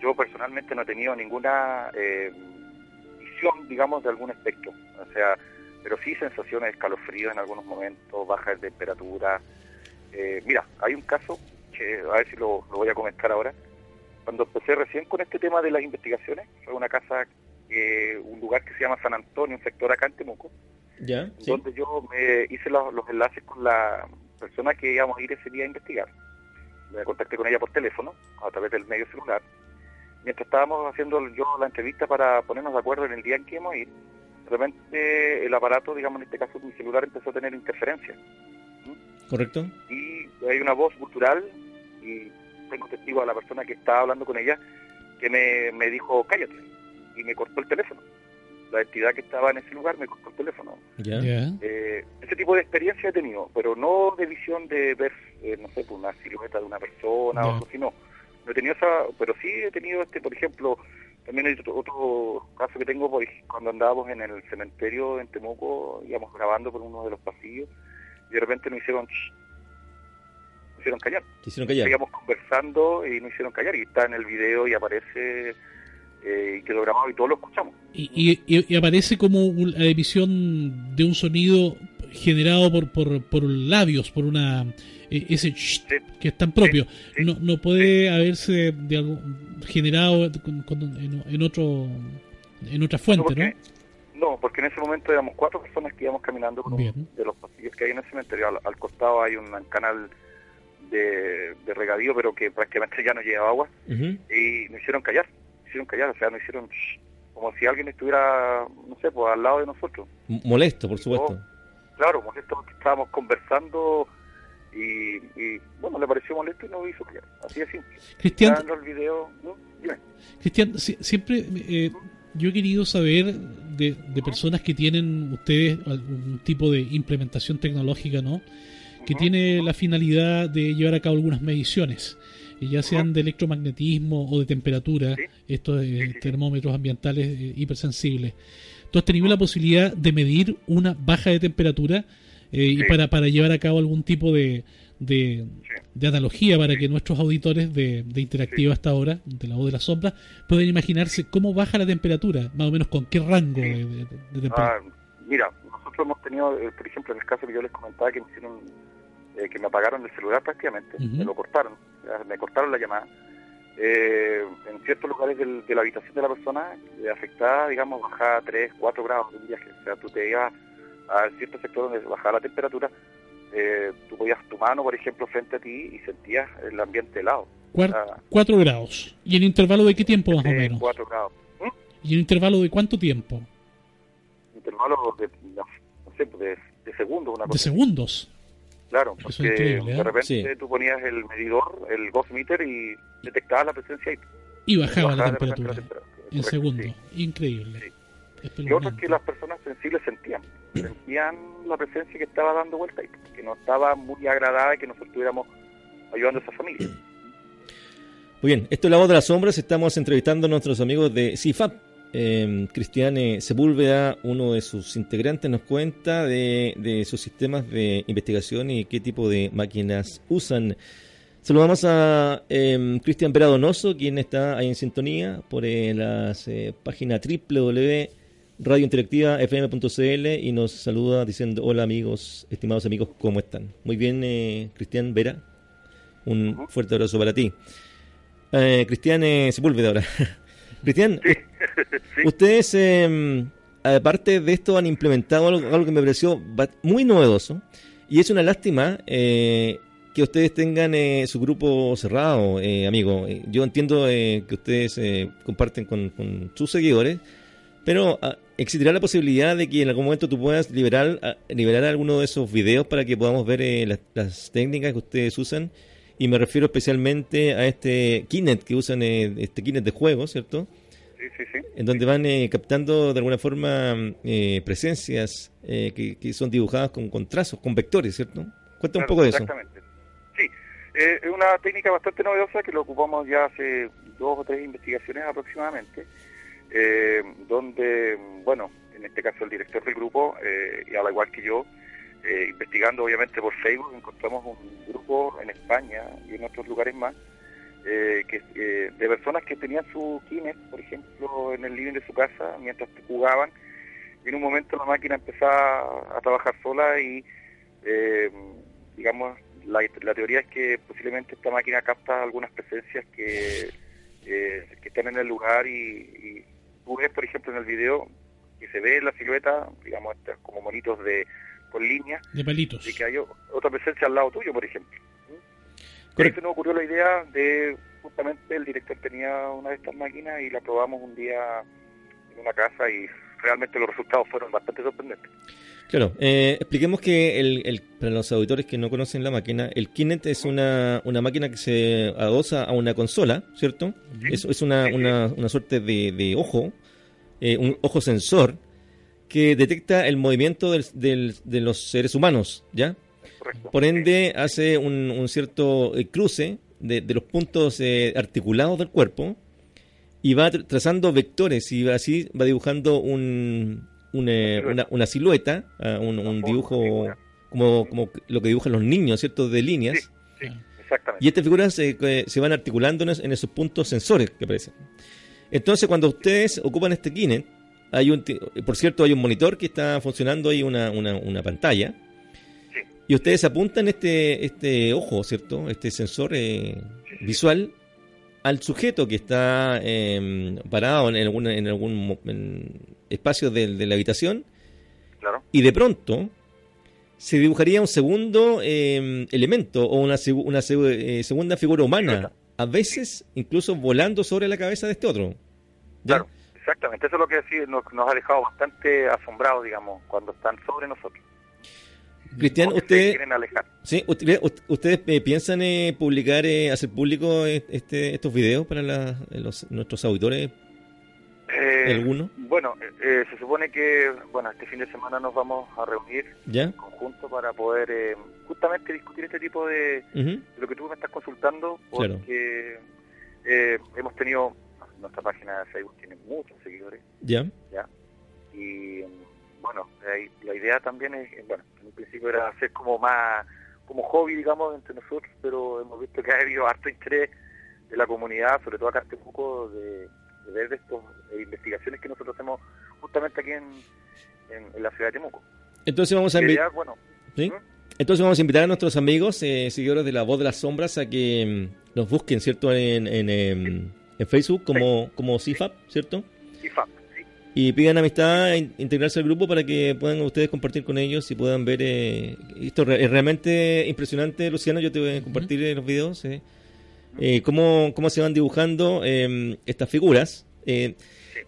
yo personalmente no he tenido ninguna eh, visión, digamos, de algún espectro. O sea, pero sí sensaciones de escalofrío en algunos momentos, baja de temperatura. Eh, mira, hay un caso que a ver si lo, lo voy a comentar ahora. Cuando empecé recién con este tema de las investigaciones, fue una casa, eh, un lugar que se llama San Antonio, un sector acá en Temuco, ¿Ya? Sí. donde yo me hice los, los enlaces con la persona que íbamos a ir ese día a investigar. Me contacté con ella por teléfono, a través del medio celular. Mientras estábamos haciendo yo la entrevista para ponernos de acuerdo en el día en que íbamos a ir, de repente el aparato, digamos en este caso mi celular, empezó a tener interferencias. ¿Correcto? Y hay una voz cultural, y tengo testigo a la persona que estaba hablando con ella, que me, me dijo, cállate, y me cortó el teléfono. La entidad que estaba en ese lugar me cortó el teléfono. ¿Ya? Ya. Eh, ese tipo de experiencia he tenido, pero no de visión de ver, eh, no sé, pues, una silueta de una persona o algo así, no. No he tenido esa, pero sí he tenido, este por ejemplo, también hay otro, otro caso que tengo ej- cuando andábamos en el cementerio en Temuco, íbamos grabando por uno de los pasillos, y de repente nos hicieron, nos hicieron callar. Hicieron callar. Seguíamos conversando y nos hicieron callar, y está en el video y aparece, eh, y quedó grabado y todos lo escuchamos. Y, y- y- y aparece como un- la emisión de un sonido generado por, por, por labios, por una ese Sí. que es tan propio. sí, no, no puede haberse de algo, generado con- con- en, en otro en otra fuente, ¿no? no, porque en ese momento éramos cuatro personas que íbamos caminando por Bien. de los pasillos que hay en el cementerio. Al, al costado hay un canal de, de regadío, pero que prácticamente ya no lleva agua. Y nos hicieron callar, nos hicieron callar, o sea, nos hicieron shh, como si alguien estuviera, no sé, pues al lado de nosotros. Molesto, por supuesto. Claro, molesto porque estábamos conversando y, y, bueno, le pareció molesto y nos hizo callar. Así de simple. Cristian, los videos, ¿no? Cristian, si- siempre eh, yo he querido saber de, de personas que tienen ustedes algún tipo de implementación tecnológica, ¿no? Que tiene la finalidad de llevar a cabo algunas mediciones, y ya sean de electromagnetismo o de temperatura, Sí. estos eh, termómetros ambientales eh, hipersensibles. ¿Tú has tenido la posibilidad de medir una baja de temperatura eh, y para, para llevar a cabo algún tipo de, de, Sí. de analogía para que nuestros auditores de, de Interactiva hasta ahora, de la voz de la sombra, puedan imaginarse cómo baja la temperatura, más o menos con qué rango de, temperatura. Ah, mira, nosotros hemos tenido, eh, por ejemplo, en el caso que yo les comentaba, que me hicieron, eh, que me apagaron el celular prácticamente, me lo cortaron, me cortaron la llamada. eh, en ciertos lugares del- de la habitación de la persona eh, afectada, digamos, bajaba 3, 4 grados de un viaje. O sea, tú te ibas a cierto sector donde bajaba la temperatura, eh, tú podías tu mano, por ejemplo, frente a ti y sentías el ambiente helado. Cuar- Ah. 4 grados. ¿Y en intervalo de qué tiempo más o de menos? 4 grados. ¿Mm? ¿Y en intervalo de cuánto tiempo? Intervalos de, no, no sé, de, de segundos, una De cosa. segundos. Claro, Eso es porque increíble, ¿eh? de repente Sí. tú ponías el medidor, el ghost meter y detectabas la presencia y Y bajaba la bajaba de repente temperatura. la temperatura. En segundos. sí. Increíble. Sí. Y es que las personas sensibles sentían, sentían la presencia que estaba dando vuelta y que no estaba muy agradable que nosotros estuviéramos ayudando a esa familia. Muy bien, esto es La Voz de las Sombras. Estamos entrevistando a nuestros amigos de CIFAP. Eh, Cristian eh, Sepúlveda, uno de sus integrantes, nos cuenta de, de sus sistemas de investigación y qué tipo de máquinas usan. Saludamos a eh, Cristian Vera Donoso, quien está ahí en sintonía por eh, las eh, páginas www.radiointeractivafm.cl y nos saluda diciendo hola amigos, estimados amigos, ¿cómo están? Muy bien, eh, Cristian Vera, un fuerte abrazo para ti. Eh, Cristian eh, Sepúlveda ahora. *laughs* Cristian, Sí. *laughs* ustedes, eh, aparte de esto, han implementado algo, algo que me pareció muy novedoso y es una lástima eh, que ustedes tengan eh, su grupo cerrado, eh, amigo. Eh, Yo entiendo eh, que ustedes comparten con, con sus seguidores, pero ah, ¿existirá la posibilidad de que en algún momento tú puedas liberar, liberar alguno de esos videos para que podamos ver eh, las, las técnicas que ustedes usan? Y me refiero especialmente a este Kinect que usan, eh, este Kinect de juego, ¿cierto? Sí, sí, sí. en donde van eh, captando de alguna forma eh, presencias eh, que, que son dibujadas con, con trazos, con vectores, ¿cierto? Cuenta un Claro, poco de eso. Exactamente. Sí, eh, es una técnica bastante novedosa que lo ocupamos ya hace dos o tres investigaciones aproximadamente, eh, donde, bueno, en este caso el director del grupo, eh, y al igual que yo, eh, investigando obviamente por Facebook, encontramos un grupo en España y en otros lugares más, eh, que, eh, de personas que tenían su Kinect, por ejemplo, en el living de su casa mientras jugaban, y en un momento la máquina empezaba a trabajar sola y digamos, la, la teoría es que posiblemente esta máquina capta algunas presencias que, eh, que están en el lugar y, y tú ves, por ejemplo, en el video que se ve la silueta, digamos, estas como monitos de con líneas, De palitos. y que hay otra presencia al lado tuyo, por ejemplo. ¿Mm? Correcto. Se nos ocurrió la idea de, justamente el director tenía una de estas máquinas y la probamos un día en una casa y realmente los resultados fueron bastante sorprendentes. Claro, eh, expliquemos que el, el- para los auditores que no conocen la máquina, el Kinect es una, una máquina que se adosa a una consola, ¿cierto? Es, es una, una, una suerte de, de ojo, eh, un ojo sensor, que detecta el movimiento del- del- de los seres humanos, ¿ya? Correcto. Por ende, hace un, un cierto eh, cruce de, de los puntos eh, articulados del cuerpo y va tra- trazando vectores y así va dibujando un, eh, una, una silueta, ah, un, un dibujo como, como lo que dibujan los niños, ¿cierto? De líneas. Sí, exactamente. Y estas figuras eh, se van articulando en, es- en esos puntos sensores que aparecen. Entonces, cuando ustedes ocupan este Kinect, hay un, por cierto, hay un monitor que está funcionando ahí, una, una, una pantalla. Sí. Y ustedes apuntan este, este ojo, ¿cierto? Este sensor eh, visual al sujeto que está eh, parado en algún, en algún en espacio de, de la habitación Claro. y de pronto se dibujaría un segundo eh, elemento o una, una eh, segunda figura humana, a veces incluso volando sobre la cabeza de este otro. ¿Ya? Claro, exactamente. Eso es lo que sí nos, nos ha dejado bastante asombrados, digamos, cuando están sobre nosotros. Cristian, Porque se usted, quieren alejar. sí, usted- ust- ¿ustedes eh, piensan eh, publicar, eh, hacer público este, estos videos para la- los- nuestros auditores? Eh, ¿Alguno? Bueno, eh, se supone que, bueno, este fin de semana nos vamos a reunir ¿Ya? en conjunto para poder eh, justamente discutir este tipo de, lo que tú me estás consultando, Claro. porque eh, hemos tenido, nuestra página de Facebook tiene muchos seguidores, ¿Ya? ¿ya? Y bueno, la idea también es, eh, bueno, en un principio era hacer como más, como hobby, digamos, entre nosotros, pero hemos visto que ha habido harto interés de la comunidad, sobre todo acá en Temuco, de ver de estas investigaciones que nosotros hacemos justamente aquí en, en, en la ciudad de Temuco. Entonces vamos a La invi- idea, bueno, ¿sí? ¿Mm? Entonces vamos a invitar a nuestros amigos, eh, seguidores de La Voz de las Sombras, a que mm, nos busquen, ¿cierto? En, en, em, en Facebook como, como CIFAP, ¿cierto? IFAP, sí. Y pidan amistad, in- integrarse al grupo para que puedan ustedes compartir con ellos y puedan ver. eh, esto re- es realmente impresionante, Luciano. Yo te voy a compartir eh, los videos. eh, eh, cómo, cómo se van dibujando eh, estas figuras. Eh,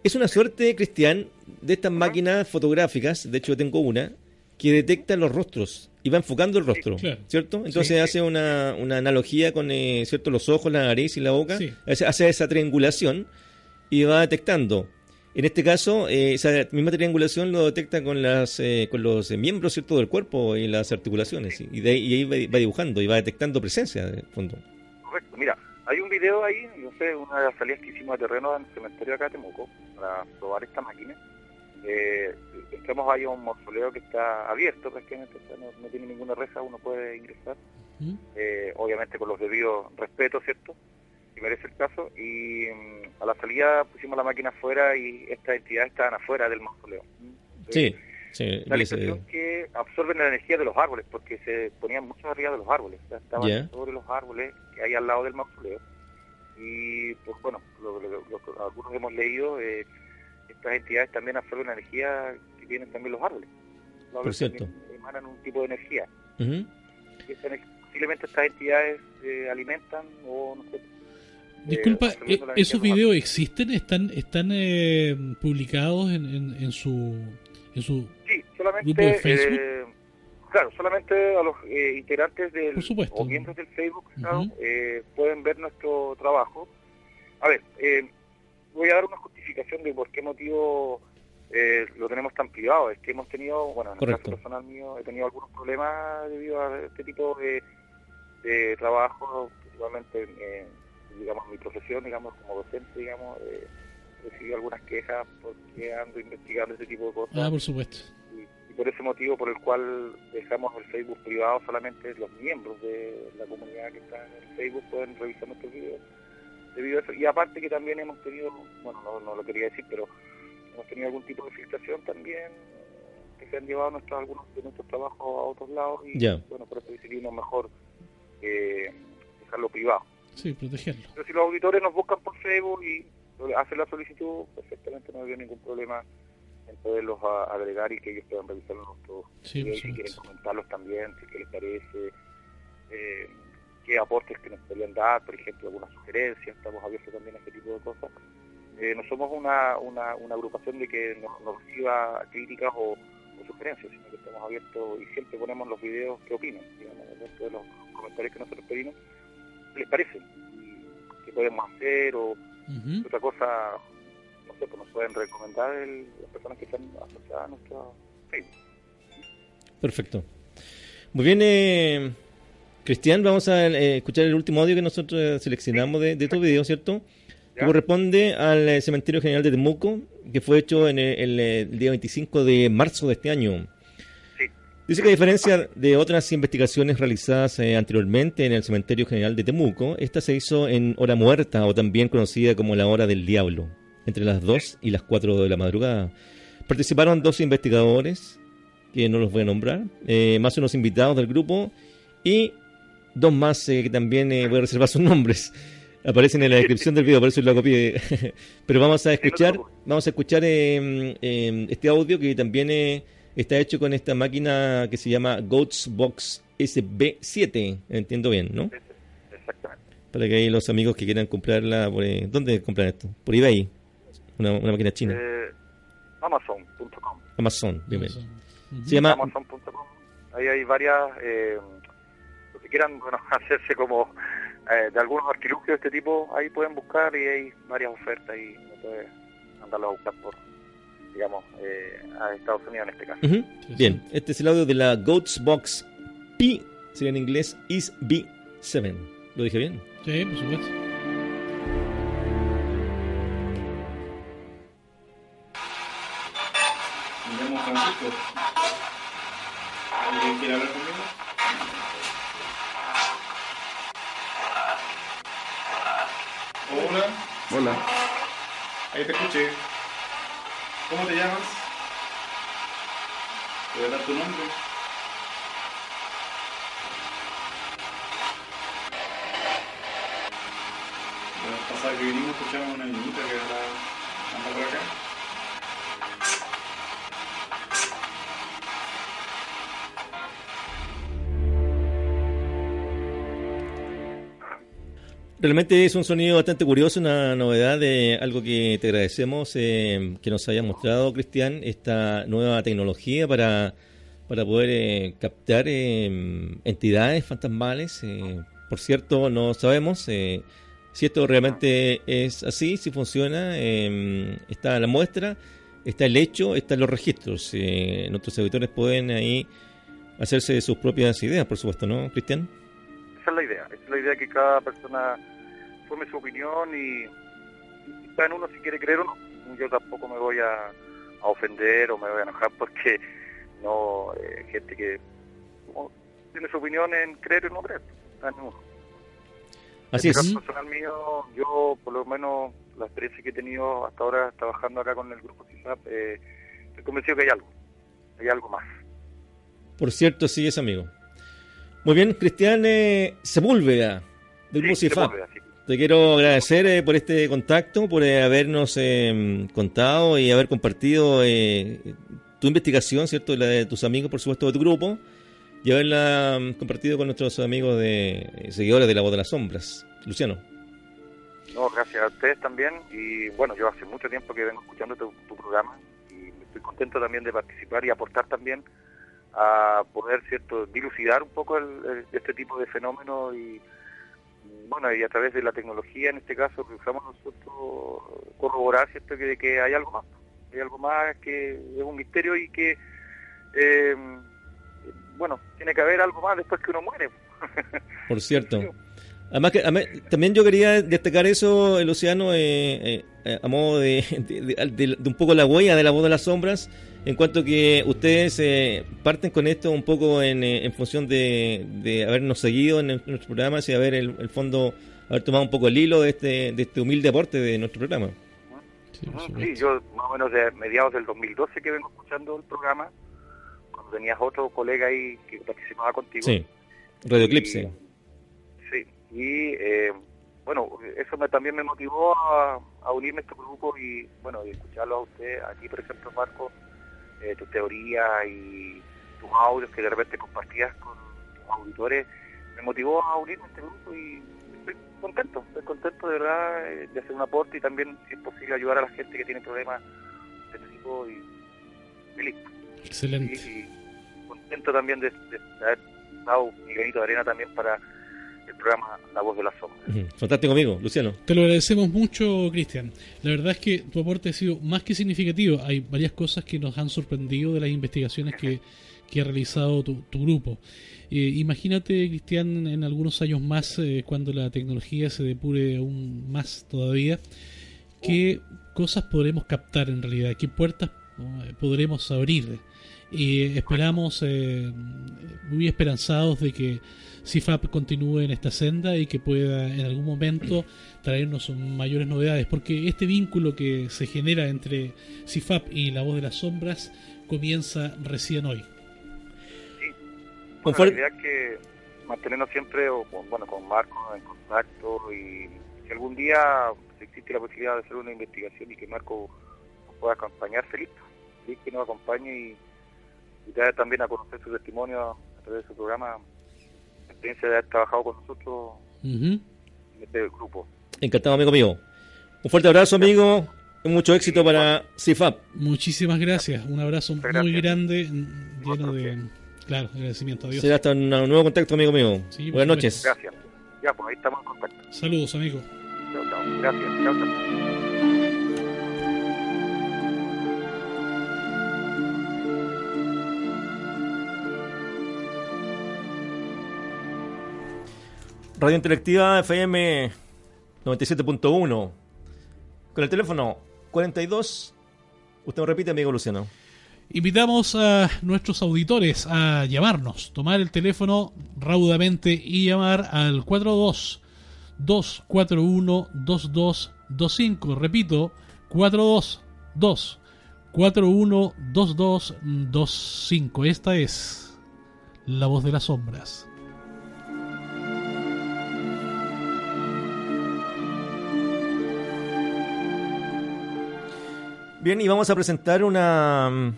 es una suerte, Cristian, de estas máquinas fotográficas. De hecho, yo tengo una que detecta los rostros y va enfocando el rostro, Claro. ¿cierto? Entonces hace una, una analogía con eh, cierto los ojos, la nariz y la boca. Hace, esa triangulación y va detectando. En este caso, eh, esa misma triangulación lo detecta con las eh, con los miembros cierto del cuerpo y las articulaciones y, de ahí, y ahí va, va dibujando y va detectando presencia de fondo. Correcto. Mira, hay un video ahí, no sé, una de las salidas que hicimos de terreno en el cementerio acá de Temuco para probar esta máquina. Eh, entramos ahí a un mausoleo que está abierto prácticamente, o sea, no, no tiene ninguna reja, uno puede ingresar, ¿Mm? eh, obviamente con los debidos respetos, ¿cierto? Si merece el caso. Y mm, a la salida pusimos la máquina afuera y estas entidades estaban afuera del mausoleo. Sí, sí. La ese- impresión que absorben la energía de los árboles, porque se ponían mucho arriba de los árboles, o sea, estaban sobre los árboles que hay al lado del mausoleo. Y pues bueno, lo, lo- lo- algunos hemos leído, eh, estas entidades también absorben la energía que tienen también los árboles. Los árboles cierto. también emanan un tipo de energía. Ujú. Y esa ener- posiblemente estas entidades eh, alimentan o no sé. Disculpa, eh, la energía ¿esos videos existen? ¿Están están eh, publicados en, en, en su en su Sí, solamente, eh, claro, solamente a los eh, integrantes del o miembros del Facebook eh, pueden ver nuestro trabajo. A ver, eh, voy a dar una justificación de por qué motivo eh, lo tenemos tan privado. Es que hemos tenido, bueno, en el caso personal mío, he tenido algunos problemas debido a este tipo de, de trabajo, principalmente en, digamos, mi profesión, digamos, como docente, digamos, eh, recibí algunas quejas porque ando investigando ese tipo de cosas Ah, por supuesto. Por ese motivo por el cual dejamos el Facebook privado solamente los miembros de la comunidad que está en el Facebook pueden revisar nuestros videos. Debido a eso y aparte que también hemos tenido bueno no, no lo quería decir pero hemos tenido algún tipo de filtración también que se han llevado nuestros algunos de nuestros trabajos a otros lados y bueno por eso decidimos mejor eh, dejarlo privado. Sí, protegerlo. pero si los auditores nos buscan por Facebook y hacen la solicitud, perfectamente no había ningún problema en poderlos a- agregar y que ellos puedan revisar nuestros Sí, y si quieren comentarlos también, si qué les parece, eh, qué aportes que nos podrían dar, por ejemplo, algunas sugerencias, estamos abiertos también a ese tipo de cosas. Eh, no somos una, una, una agrupación de que nos, nos reciba críticas o, o sugerencias, sino que estamos abiertos y siempre ponemos los videos que opinan, digamos, dentro de los comentarios que nosotros pedimos, qué les parece, qué podemos hacer o otra cosa, pues nos pueden recomendar el- las personas que están asociadas a nuestro Facebook. Perfecto. Muy bien, eh, Cristian, vamos a eh, escuchar el último audio que nosotros seleccionamos de, de tu video, ¿cierto? Que corresponde al eh, Cementerio General de Temuco, que fue hecho en el, el, eh, el día 25 de marzo de este año. Sí. Dice que a diferencia de otras investigaciones realizadas eh, anteriormente en el Cementerio General de Temuco, esta se hizo en hora muerta o también conocida como la hora del diablo, entre las 2 y las 4 de la madrugada. Participaron dos investigadores, que no los voy a nombrar, eh, más unos invitados del grupo y dos más eh, que también eh, voy a reservar sus nombres. Aparecen en la descripción del video, por eso lo copié. *laughs* Pero vamos a escuchar, vamos a escuchar eh, eh, este audio que también eh, está hecho con esta máquina que se llama Goats Box SB7. Entiendo bien, ¿no? Exactamente. Para que los amigos que quieran comprarla, por, eh, ¿dónde compran esto? Por eBay. Una, una máquina china. Eh, Amazon.com. Amazon, bien, bien. Ujú. Se llama Amazon.com. Ahí hay varias, eh, los que quieran bueno, *laughs* hacerse como eh, de algunos artilugios de este tipo, ahí pueden buscar y hay varias ofertas y uno puede mandarlo a buscar por, digamos, eh, a Estados Unidos en este caso. Bien, este es el audio de la Goats Box P, sería en inglés Is B7. ¿Lo dije bien? Sí, por supuesto. ¿Alguien quiere hablar conmigo? Hola. Hola. Ahí te escuché. ¿Cómo te llamas? Te voy a dar tu nombre. La pasada que vinimos escuchamos una niñita que era anda por acá. Realmente es un sonido bastante curioso, una novedad de algo que te agradecemos eh, que nos hayas mostrado, Cristian, esta nueva tecnología para, para poder eh, captar eh, entidades fantasmales. eh, por cierto, no sabemos eh, si esto realmente es así, si funciona. eh, está la muestra, está el hecho, están los registros. nuestros auditores pueden ahí hacerse sus propias ideas, por supuesto, ¿no, Cristian? Esa es la idea, esa es la idea que cada persona forme su opinión y, y está en uno si quiere creer o no. Yo tampoco me voy a, a ofender o me voy a enojar porque no, eh, gente que como, tiene su opinión en creer o no creer, está en uno. Así en el es. caso personal mío, yo por lo menos la experiencia que he tenido hasta ahora trabajando acá con el grupo CISAP, eh, estoy convencido que hay algo, hay algo más. Por cierto, sí es amigo. Muy bien, Cristian eh, Sepúlveda, del Grupo Sí, CIFAP. Te quiero agradecer eh, por este contacto, por eh, habernos eh, contado y haber compartido eh, tu investigación, ¿cierto? Y la de tus amigos, por supuesto, de tu grupo, y haberla mm, compartido con nuestros amigos de eh, seguidores de La Voz de las Sombras. Luciano. No, gracias a ustedes también. Y bueno, yo hace mucho tiempo que vengo escuchando tu, tu programa y estoy contento también de participar y aportar también a poder, ¿cierto?, dilucidar un poco el, el- este tipo de fenómenos y, bueno, y a través de la tecnología, en este caso, que usamos nosotros, corroborar, ¿cierto?, que, que hay algo más. Hay algo más que es un misterio y que, eh, bueno, tiene que haber algo más después que uno muere. *laughs* Por cierto. Además, que, además, también yo quería destacar eso, eh, Luciano, eh, eh, a modo *laughs* de- de- de- de un poco la huella de la voz de las sombras, en cuanto que ustedes eh, parten con esto un poco en, eh, en función de, de habernos seguido en, el- nuestros programas y haber el, el fondo, haber tomado un poco el hilo de este, de este humilde aporte de nuestro programa. Sí, yo más o menos de mediados del 2012 que vengo escuchando el programa, cuando tenías otro colega ahí que participaba contigo. Sí, Radio Eclipse. Y- sí, y eh, bueno, eso me, también me motivó a, a unirme a este grupo y bueno, y escucharlo a usted, aquí por ejemplo Marco, eh, tus teorías y tus audios que de repente compartías con tus auditores, me motivó a unirme a este grupo y estoy contento, estoy contento de verdad eh, de hacer un aporte y también si es posible ayudar a la gente que tiene problemas de este tipo y feliz Excelente. y, y contento también de, de haber dado mi granito de arena también para el programa La Voz de la Sombra. Fantástico amigo, Luciano. Te lo agradecemos mucho, Cristian. La verdad es que tu aporte ha sido más que significativo. Hay varias cosas que nos han sorprendido de las investigaciones que, que ha realizado tu, tu grupo. Eh, imagínate, Cristian, en algunos años más, eh, cuando la tecnología se depure aún más todavía, qué cosas podremos captar en realidad, qué puertas eh, podremos abrir. Y esperamos, eh, muy esperanzados de que CIFAP continúe en esta senda y que pueda en algún momento traernos mayores novedades, porque este vínculo que se genera entre CIFAP y la voz de las sombras comienza recién hoy. Bueno, fuer- la idea es que mantenernos siempre o con, bueno, con Marco en contacto y si algún día existe la posibilidad de hacer una investigación y que Marco nos pueda acompañar, feliz, feliz que nos acompañe y, y dar también a conocer su testimonio a través de su programa, la experiencia de haber trabajado con nosotros Ujú. en este grupo. Encantado amigo mío. Un fuerte abrazo amigo mucho éxito para CIFAP. Muchísimas gracias, un abrazo muy grande, lleno de claro, agradecimiento. Adiós. Será hasta un nuevo contacto amigo mío. Sí, Buenas noches. Gracias. Ya, pues ahí estamos en contacto. Saludos, amigo. Chao, chao. Gracias. Chao, chao. Radio Interactiva FM 97.1. Con el teléfono 42. Usted me repite, amigo Luciano. Invitamos a nuestros auditores a llamarnos, tomar el teléfono raudamente y llamar al 42 241 2225. Repito, 422 41 2225. Esta es la voz de las sombras. Bien, y vamos a presentar una mm,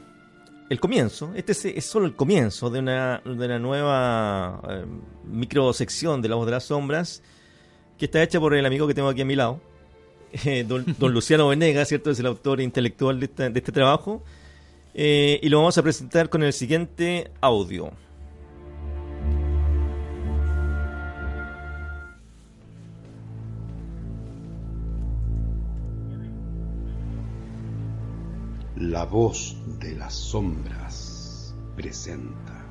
el comienzo. Este es, es solo el comienzo de una, de una nueva eh, microsección de La Voz de las Sombras que está hecha por el amigo que tengo aquí a mi lado, *laughs* eh, don, don *laughs* Luciano Venegas, ¿cierto? Es el autor intelectual de, esta- de este trabajo. Eh, y lo vamos a presentar con el siguiente audio. La voz de las sombras presenta.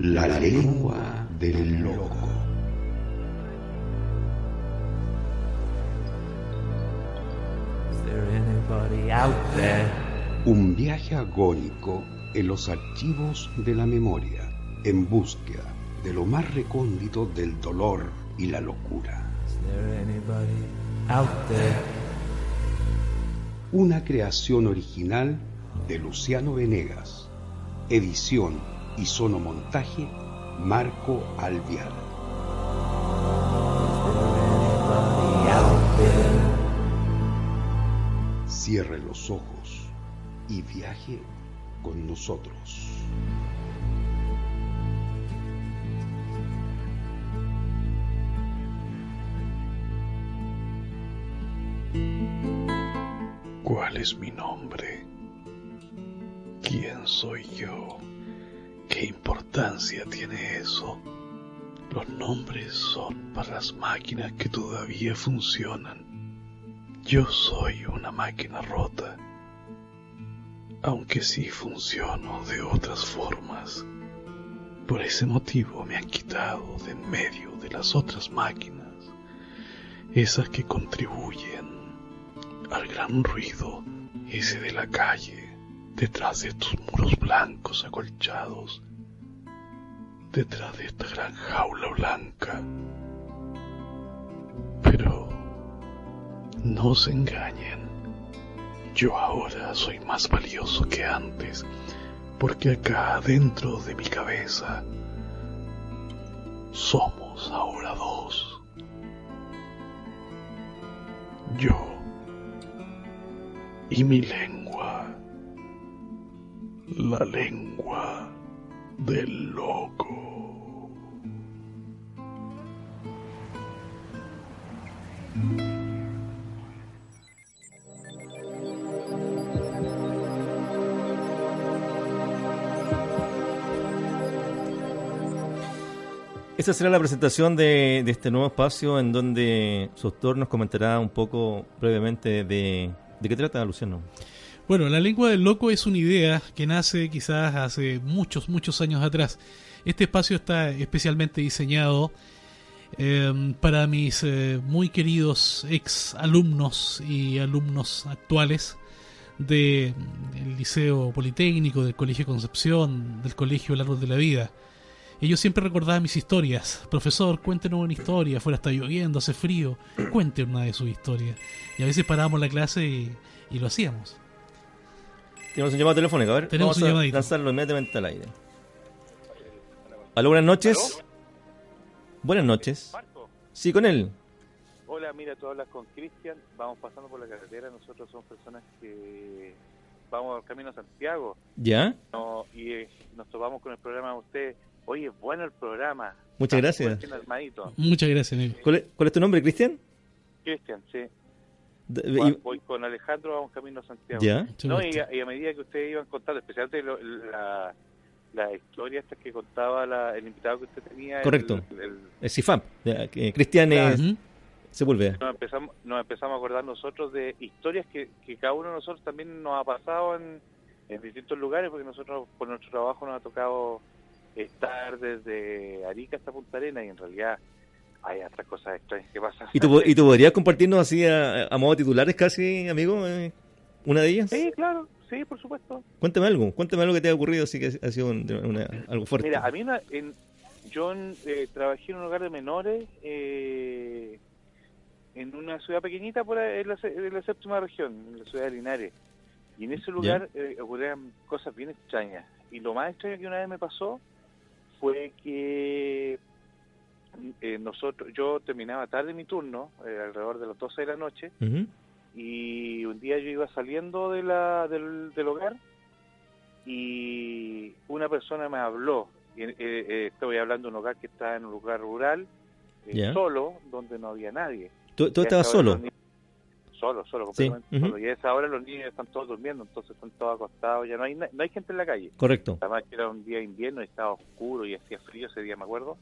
La lengua del loco. Un viaje agónico en los archivos de la memoria, en búsqueda de lo más recóndito del dolor y la locura. Una creación original de Luciano Venegas. Edición y sonomontaje Marco Alviar. Cierre los ojos y viaje con nosotros. ¿Cuál es mi nombre? ¿Quién soy yo? ¿Qué importancia tiene eso? Los nombres son para las máquinas que todavía funcionan. Yo soy una máquina rota, aunque sí funciono de otras formas. Por ese motivo me han quitado de en medio de las otras máquinas, esas que contribuyen al gran ruido ese de la calle, detrás de estos muros blancos acolchados, detrás de esta gran jaula blanca. Pero no se engañen, yo ahora soy más valioso que antes, porque acá dentro de mi cabeza somos ahora dos. Yo y mi lengua, la lengua del loco. Esa será la presentación de, de este nuevo espacio en donde su autor nos comentará un poco brevemente de, de qué trata, Luciano. Bueno, la lengua del loco es una idea que nace quizás hace muchos, muchos años atrás. Este espacio está especialmente diseñado eh, para mis eh, muy queridos ex alumnos y alumnos actuales del Liceo Politécnico, del Colegio Concepción, del Colegio El Árbol de la Vida. Ellos siempre recordaban mis historias. Profesor, cuéntenos una historia. Afuera está lloviendo, hace frío. Cuente una de sus historias. Y a veces parábamos la clase y, y lo hacíamos. Tenemos un llamado telefónico, a ver. Tenemos vamos un a llamadito. lanzarlo inmediatamente al aire. Aló, buenas noches. Buenas noches. Marco, Sí, con él. hola, mira, tú hablas con Cristian, vamos pasando por la carretera, nosotros somos personas que vamos camino a Santiago ¿Ya? no, y eh, nos topamos con el programa de usted. Oye, es bueno el programa. Muchas gracias. Muchas gracias, amigo. ¿Cuál es, cuál es tu nombre, Cristian? Cristian, sí. Voy, y- voy con Alejandro, vamos camino a Santiago. ¿Ya? No, y a, y a medida que ustedes iban contando, especialmente lo- la, la historia esta que contaba la- el invitado que usted tenía. el- Correcto. el- Es CIFAP. ya, que Cristian es Ujú. Sepúlveda. nos empezamos, nos empezamos a acordar nosotros de historias que, que cada uno de nosotros también nos ha pasado en, en distintos lugares, porque nosotros por nuestro trabajo nos ha tocado estar desde Arica hasta Punta Arenas y en realidad hay otras cosas extrañas que pasan. ¿Y tú, ¿Y tú podrías compartirnos así a, a modo titulares casi, amigo? eh, ¿Una de ellas? Sí, claro, sí, por supuesto. Cuéntame algo, cuéntame algo que te haya ocurrido así que ha sido un- una- algo fuerte. Mira, a mí una- en, yo eh, trabajé en un lugar de menores eh, en una ciudad pequeñita por ahí, en la, en la séptima región, en la ciudad de Linares. Y en ese lugar eh, ocurrían cosas bien extrañas. Y lo más extraño que una vez me pasó fue que eh, nosotros, yo terminaba tarde mi turno, eh, alrededor de las 12 de la noche, y un día yo iba saliendo de la, del, del hogar y una persona me habló. Y, eh, eh, estoy hablando de un hogar que está en un lugar rural, solo, donde no había nadie. ¿Tú, estabas hora solo? Solo, Sí, completamente solo. Y a esa hora los niños están todos durmiendo, entonces están todos acostados, ya no hay, no hay gente en la calle. Correcto. Además que era un día de invierno y estaba oscuro y hacía frío ese día, me acuerdo.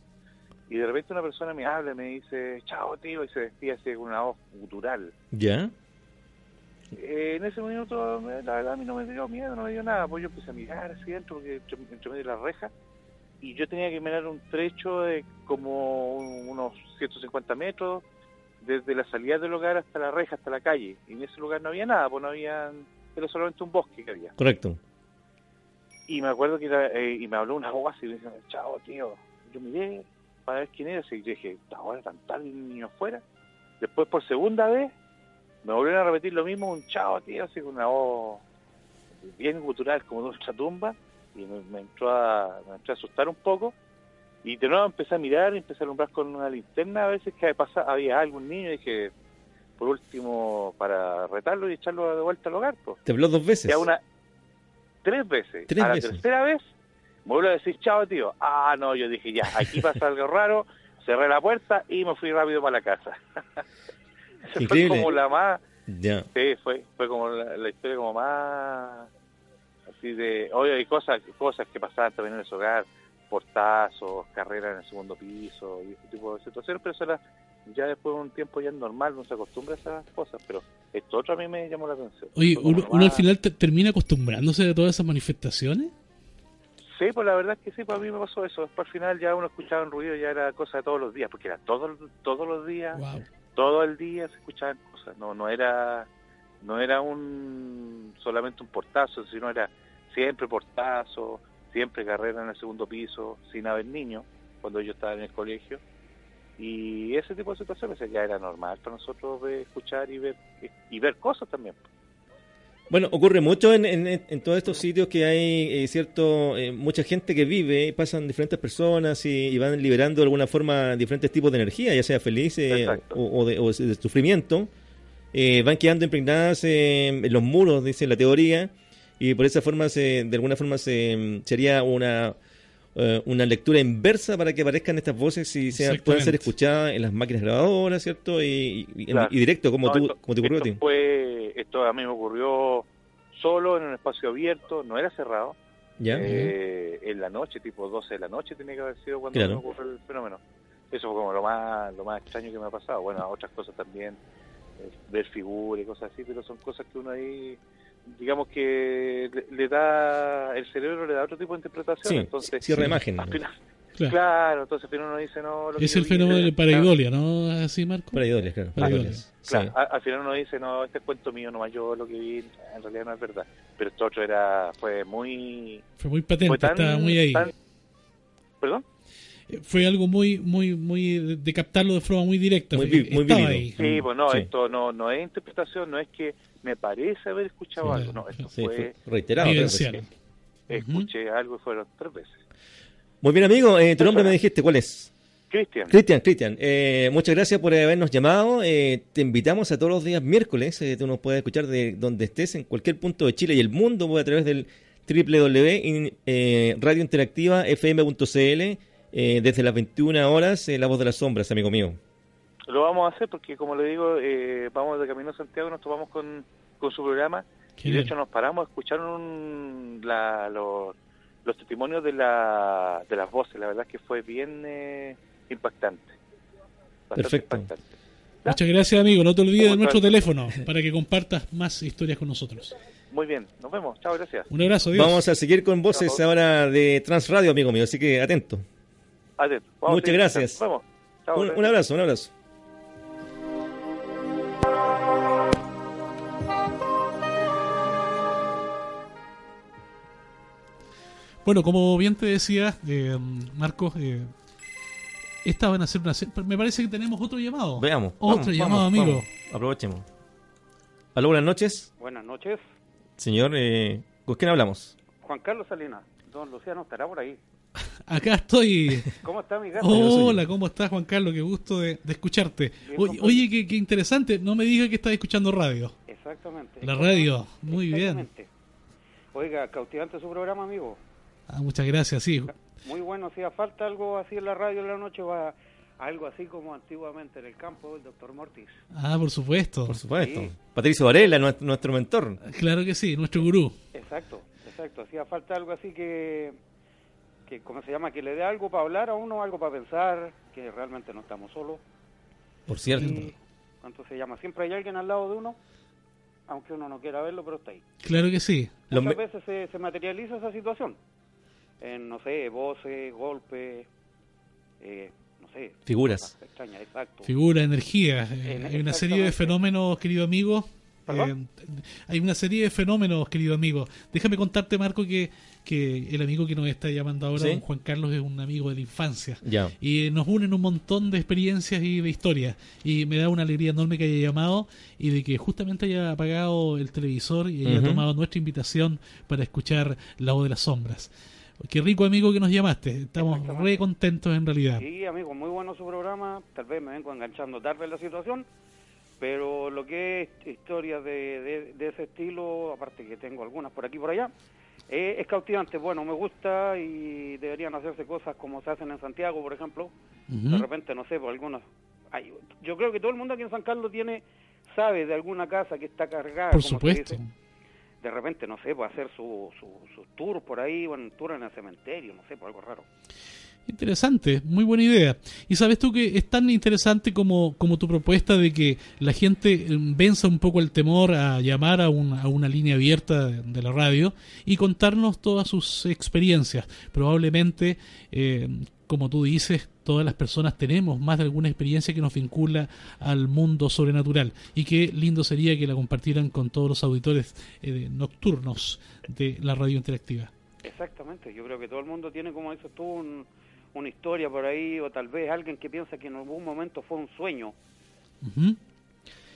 Y de repente una persona me habla y me dice, chao tío, y se despide así con una voz gutural. ¿Ya? Eh, en ese minuto, la verdad, a mí no me dio miedo, no me dio nada. Pues yo empecé a mirar así dentro, porque entre, entre medio de la reja, y yo tenía que mirar un trecho de como un- unos 150 metros, desde la salida del hogar hasta la reja, hasta la calle. Y en ese lugar no había nada, pues no había, era solamente un bosque que había. Correcto. Y me acuerdo que era, eh, y me habló una voz y me dice, chao tío. Yo miré para ver quién era, y dije, ahora tan tarde el niño afuera. Después por segunda vez me volvieron a repetir lo mismo, un chao tío, así con una voz bien gutural como de otra tumba, y me, me entró a, me entró a asustar un poco. Y de nuevo empecé a mirar, empecé a alumbrar con una linterna a veces que pasa, había algún niño, y dije, por último, para retarlo y echarlo de vuelta al hogar, pues. ¿Te habló dos veces? Ya una tres veces. Tres a la veces. tercera vez me vuelvo a decir chao tío. Ah, no, yo dije ya, aquí pasa algo raro, *laughs* cerré la puerta y me fui rápido para la casa. *laughs* Fue como la más, sí, fue, fue como la, la historia como más así de, oye, hay cosas, cosas que pasaban también en ese hogar, portazos, carreras en el segundo piso y ese tipo de situaciones, pero eso era ya después de un tiempo ya es normal, no se acostumbra a esas cosas, pero esto otro a mí me llamó la atención. Oye, uno, al final te- termina acostumbrándose a todas esas manifestaciones. Sí, pues la verdad es que sí, pues a mí me pasó eso. Después al final ya uno escuchaba un ruido, ya era cosa de todos los días, porque era todo, todos los días, Wow. todo el día se escuchaban cosas. No, no era, no era un solamente un portazo, sino era siempre portazo, siempre carrera en el segundo piso, sin haber niños, cuando yo estaba en el colegio. Y ese tipo de situaciones ya era normal para nosotros ver, escuchar y ver y ver cosas también. Bueno, ocurre mucho en, en, en todos estos sitios que hay eh, cierto eh, mucha gente que vive, pasan diferentes personas y, y van liberando de alguna forma diferentes tipos de energía, ya sea feliz eh, o, o de, o de sufrimiento. Eh, van quedando impregnadas eh, en los muros, dice la teoría, y por esa forma, se, de alguna forma, se, sería una, eh, una lectura inversa para que aparezcan estas voces y sean, puedan ser escuchadas en las máquinas grabadoras, ¿cierto? Y, y- y- Claro. y directo, como, No, tú, esto- como te ocurrió a esto ti. Fue, esto a mí me ocurrió solo en un espacio abierto, no era cerrado. ¿Ya? Eh, en la noche, tipo 12 de la noche, tenía que haber sido cuando Claro. me ocurrió el fenómeno. Eso fue como lo más, lo más extraño que me ha pasado. Bueno, otras cosas también, eh, ver figuras y cosas así, pero son cosas que uno ahí, digamos que le, le da, el cerebro le da otro tipo de interpretación. Sí, entonces, cierre de imagen. al final- Claro. claro, entonces al final uno dice, no, lo que Es yo el fenómeno de paraidolia, ¿no? Así, Marco. Pareidolias, claro. Sí. Claro, a- al final uno dice, no, este es cuento mío, nomás yo lo que vi, en realidad no es verdad. Pero esto otro era, fue muy... Fue muy patente, fue tan- estaba muy ahí. tan- ¿Perdón? Eh, Fue algo muy, muy, muy de, captarlo de forma muy directa. Muy muy ahí. Sí, pues no, Sí. esto no, no es interpretación, no es que me parece haber escuchado Sí, algo, no, esto Sí, fue, reiterado. tres veces. Vivencial. escuché algo y fueron tres veces. Muy bien, amigo. eh, tu nombre me dijiste, ¿cuál es? Cristian, Cristian, Cristian. eh, muchas gracias por habernos llamado. eh, te invitamos a todos los días miércoles. eh, tú nos puedes escuchar de donde estés, en cualquier punto de Chile y el mundo, a través del www.radiointeractivafm.cl eh, desde las 21 horas, eh, La Voz de las Sombras, amigo mío. Lo vamos a hacer porque, como le digo, eh, vamos de camino a Santiago, nos tomamos con, con su programa y de hecho nos paramos a escuchar un, la, los, los testimonios de, la, de las voces. La verdad es que fue bien eh, impactante. Bastante Perfecto. impactante. Muchas gracias, amigo. No te olvides de ¿Cómo nuestro teléfono para que compartas más historias con nosotros. Muy bien, nos vemos. Chao, gracias. Un abrazo, adiós. Vamos a seguir con voces Chao. ahora de Transradio, amigo mío, así que atento. Atento. Vamos Muchas. Chao, Un, gracias. un abrazo, un abrazo. Bueno, como bien te decía, eh, Marcos, eh, esta van a ser una... Me parece que tenemos otro llamado. Veamos. Otro vamos, llamado, vamos, amigo. vamos. Aprovechemos. Aló, buenas noches. Buenas noches. Señor, eh, ¿con quién hablamos? Juan Carlos Salinas. Don Luciano estará por ahí. *laughs* Acá estoy. ¿Cómo está mi gato? Hola, ¿cómo estás, Juan Carlos? Qué gusto de, de escucharte. Bien, Oye, oye, qué, qué interesante. No me digas que estás escuchando radio. Exactamente. La radio, muy bien. Exactamente. Oiga, cautivante su programa, amigo. Ah, muchas gracias, sí. Muy bueno, hacía falta algo así en la radio en la noche, va algo así como antiguamente en el campo, el doctor Mortis. Ah, por supuesto. Por supuesto. Sí. Patricio Varela, nuestro, nuestro mentor. Claro que sí, nuestro gurú. Exacto, exacto. Hacía falta algo así que, que, ¿cómo se llama? Que le dé algo para hablar a uno, algo para pensar, que realmente no estamos solos. Por cierto. Y, ¿Cuánto se llama? Siempre hay alguien al lado de uno, aunque uno no quiera verlo, pero está ahí. Claro que sí. Muchas veces se, se materializa esa situación. En, no sé, voces, golpes, eh, no sé. Figuras. extrañas, exacto. Figura, energía. eh, En- hay una serie de fenómenos, querido amigo. Eh, hay una serie de fenómenos, querido amigo. Déjame contarte, Marco, que, que el amigo que nos está llamando ahora, ¿Sí? don Juan Carlos, es un amigo de la infancia. Ya. Y nos unen un montón de experiencias y de historias. Y me da una alegría enorme que haya llamado y de que justamente haya apagado el televisor y haya tomado nuestra invitación para escuchar La Voz de las Sombras. Qué rico amigo que nos llamaste. Estamos re contentos en realidad. Sí, amigo, muy bueno su programa. Tal vez me vengo enganchando tarde en la situación, pero lo que es historias de, de, de ese estilo, aparte que tengo algunas por aquí y por allá, eh, es cautivante. Bueno, me gusta y deberían hacerse cosas como se hacen en Santiago, por ejemplo. Ujú. De repente, no sé, por algunas... hay- yo creo que todo el mundo aquí en San Carlos tiene sabe de alguna casa que está cargada. Por como se supuesto. dice. De repente, no sé, puede hacer su, su, su tour por ahí, bueno, tour en el cementerio, no sé, por algo raro. Interesante, muy buena idea. Y sabes tú que es tan interesante como, como tu propuesta de que la gente eh, venza un poco el temor a llamar a, un- a una línea abierta de, de la radio y contarnos todas sus experiencias. Probablemente, eh, como tú dices, todas las personas tenemos más de alguna experiencia que nos vincula al mundo sobrenatural. Y qué lindo sería que la compartieran con todos los auditores eh, nocturnos de la radio interactiva. Exactamente, yo creo que todo el mundo tiene, como dices tú, un- una historia por ahí, o tal vez alguien que piensa que en algún momento fue un sueño. Ujú.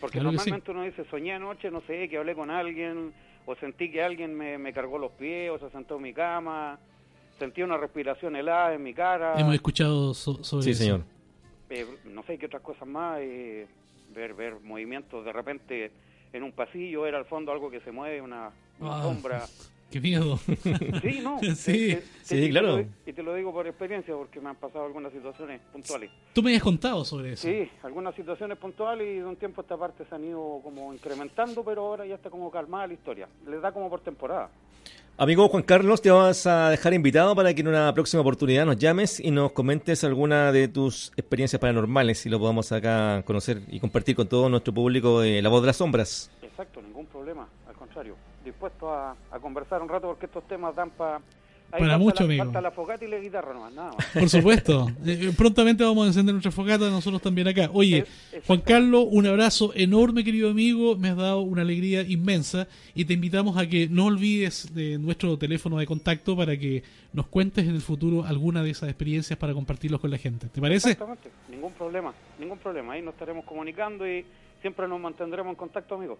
Porque Claro que sí. normalmente uno dice, soñé anoche, no sé, que hablé con alguien, o sentí que alguien me, me cargó los pies, o se sentó en mi cama, sentí una respiración helada en mi cara. Hemos escuchado so- sobre Sí, eso. señor. Eh, no sé qué otras cosas más, eh, ver ver movimientos de repente en un pasillo, ver al fondo algo que se mueve, una, una Ah, sombra. *laughs* Qué miedo. *laughs* Sí, no. *laughs* Sí. te- te- Sí, te- claro. y te lo digo por experiencia, porque me han pasado algunas situaciones puntuales. Tú me habías contado sobre eso. Sí, algunas situaciones puntuales y de un tiempo a esta parte se han ido como incrementando, pero ahora ya está como calmada la historia. Les da como por temporada. Amigo Juan Carlos, te vamos a dejar invitado para que en una próxima oportunidad nos llames y nos comentes alguna de tus experiencias paranormales y lo podamos acá conocer y compartir con todo nuestro público de La Voz de las Sombras. Exacto, ningún problema, al contrario. Dispuesto a, a conversar un rato porque estos temas dan pa- ahí Para mucho, la, amigo. Falta la fogata y la guitarra nomás, nada más. Por supuesto. *laughs* Eh, prontamente vamos a encender nuestra fogata nosotros también acá. Oye, Es-. Juan Carlos, un abrazo enorme, querido amigo. Me has dado una alegría inmensa y te invitamos a que no olvides de nuestro teléfono de contacto para que nos cuentes en el futuro alguna de esas experiencias para compartirlos con la gente. ¿Te parece? Exactamente, ningún problema, ningún problema. Ahí nos estaremos comunicando y siempre nos mantendremos en contacto, amigos.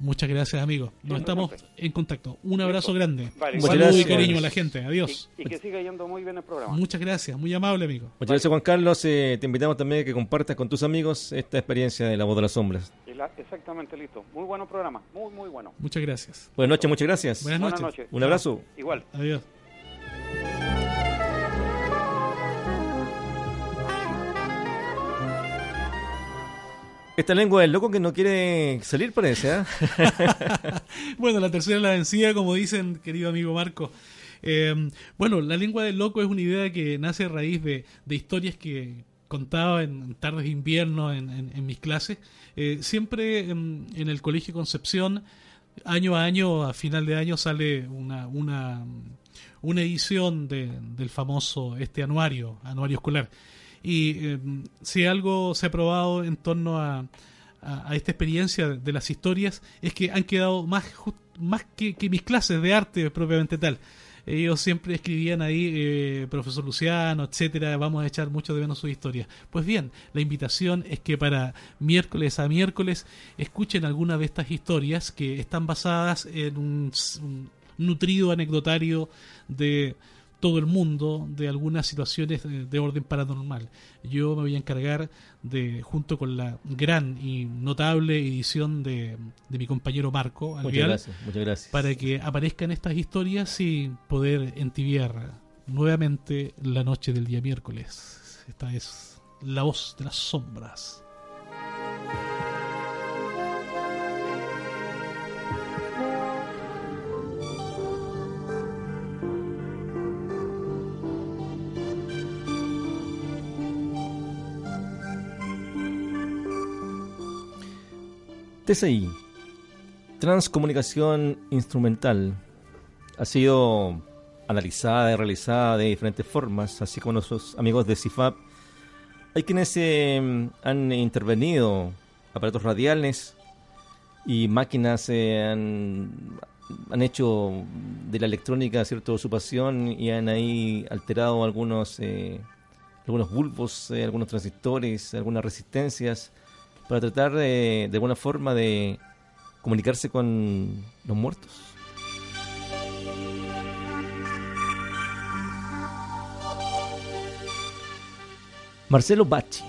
Muchas gracias, amigo. Nos estamos siempre. en contacto. Un abrazo grande. Vale, saludo y cariño a la gente. Adiós. Y, y que siga yendo muy bien el programa. Muchas gracias. Muy amable, amigo. Muchas gracias Juan Carlos, Eh, te invitamos también a que compartas con tus amigos esta experiencia de La Voz de las Sombras. La- exactamente, listo. Muy bueno programa, muy, muy bueno. Muchas gracias. Buenas noches, muchas gracias. Buenas noches. Un abrazo. Igual. Adiós. Esta lengua del loco que no quiere salir parece, ¿ah? *laughs* Bueno, la tercera es la vencida, como dicen, querido amigo Marco. Eh, bueno, la lengua del loco es una idea que nace a raíz de, historias que contaba en tardes de invierno en mis clases. Eh, siempre en, en el Colegio Concepción, año a año, a final de año, sale una, una, una edición de- del famoso este anuario, anuario escolar. Y eh, si algo se ha probado en torno a, a, esta experiencia de las historias es que han quedado más, más que, mis clases de arte propiamente tal. Ellos siempre escribían ahí, eh, profesor Luciano, etcétera, vamos a echar mucho de menos sus historias. Pues bien, la invitación es que para miércoles a miércoles escuchen alguna de estas historias que están basadas en un, un nutrido anecdotario de todo el mundo de algunas situaciones de, de orden paranormal. Yo me voy a encargar de, junto con la gran y notable edición de, de mi compañero Marco Muchas Alvear, gracias, muchas gracias. para que aparezcan estas historias y poder entibiar nuevamente la noche del día miércoles. Esta es la voz de las sombras. TCI, Transcomunicación Instrumental, ha sido analizada y realizada de diferentes formas, así como nuestros amigos de CIFAP. Hay quienes eh, han intervenido, aparatos radiales y máquinas eh, han, han hecho de la electrónica cierto su pasión y han ahí alterado algunos eh, algunos bulbos, eh, algunos transistores, algunas resistencias para tratar de, de alguna forma de comunicarse con los muertos. Marcelo Bacci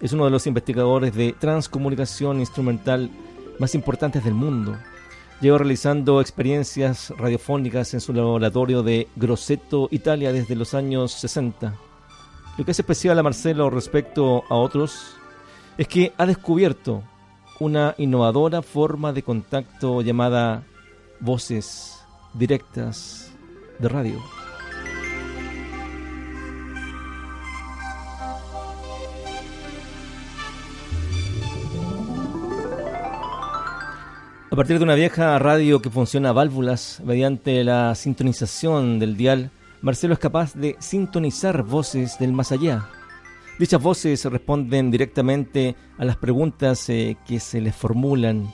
es uno de los investigadores de transcomunicación instrumental más importantes del mundo. Lleva realizando experiencias radiofónicas en su laboratorio de Grosseto, Italia, desde los años 60. Lo que hace especial a Marcelo respecto a otros es que ha descubierto una innovadora forma de contacto llamada voces directas de radio. A partir de una vieja radio que funciona a válvulas mediante la sintonización del dial, Marcelo es capaz de sintonizar voces del más allá. Dichas voces responden directamente a las preguntas eh, que se les formulan,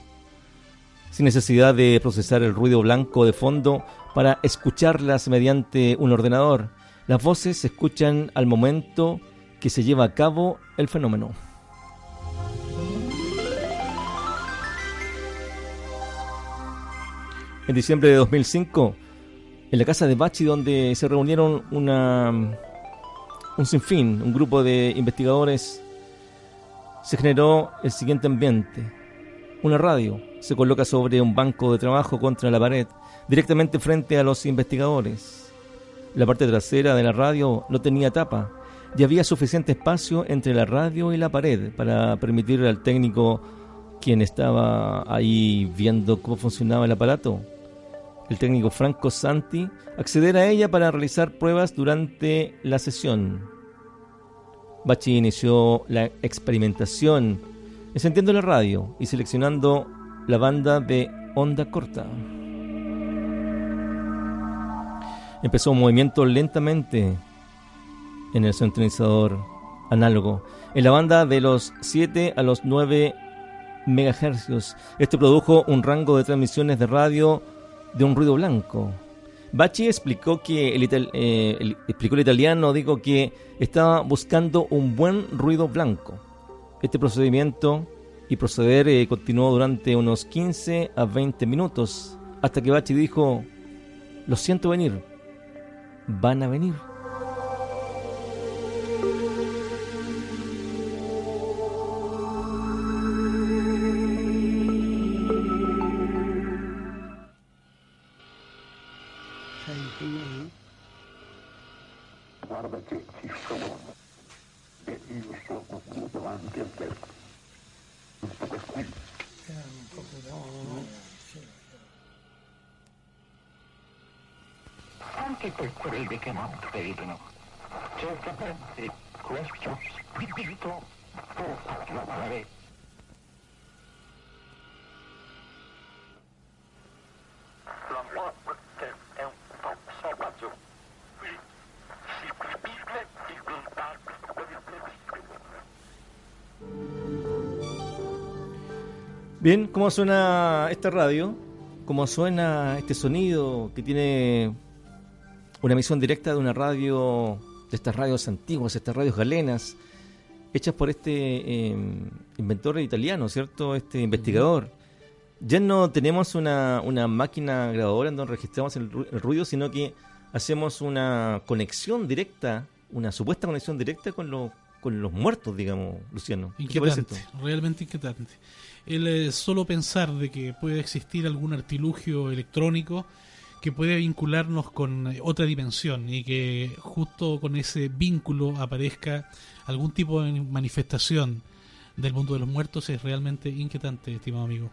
sin necesidad de procesar el ruido blanco de fondo para escucharlas mediante un ordenador. Las voces se escuchan al momento que se lleva a cabo el fenómeno. En diciembre de 2005, en la casa de Bachi, donde se reunieron una, un sinfín, un grupo de investigadores, se generó el siguiente ambiente. Una radio se coloca sobre un banco de trabajo contra la pared, directamente frente a los investigadores. La parte trasera de la radio no tenía tapa y había suficiente espacio entre la radio y la pared para permitir al técnico, quien estaba ahí viendo cómo funcionaba el aparato, el técnico Franco Santi, acceder a ella para realizar pruebas durante la sesión. Bachi inició la experimentación encendiendo la radio y seleccionando la banda de onda corta. Empezó un movimiento lentamente en el sintonizador análogo, en la banda de los 7 a los 9 megahercios. Este produjo un rango de transmisiones de radio de un ruido blanco. Bachi explicó que el, ital- eh, italiano, dijo que estaba buscando un buen ruido blanco. Este procedimiento y proceder eh, continuó durante unos 15 a 20 minutos, hasta que Bachi dijo, lo siento venir, van a venir. Che non credono, certamente un. Bien, ¿cómo suena esta radio? ¿Cómo suena este sonido que tiene una emisión directa de una radio, de estas radios antiguas, estas radios galenas, hechas por este eh, inventor italiano, ¿cierto? Este investigador. Ya no tenemos una, una máquina grabadora en donde registramos el, ru- el ruido, sino que hacemos una conexión directa, una supuesta conexión directa con los con los muertos, digamos, Luciano. ¿Qué te parece Inquietante, realmente inquietante. El eh, solo pensar de que puede existir algún artilugio electrónico que puede vincularnos con eh, otra dimensión y que justo con ese vínculo aparezca algún tipo de manifestación del mundo de los muertos es realmente inquietante, estimado amigo.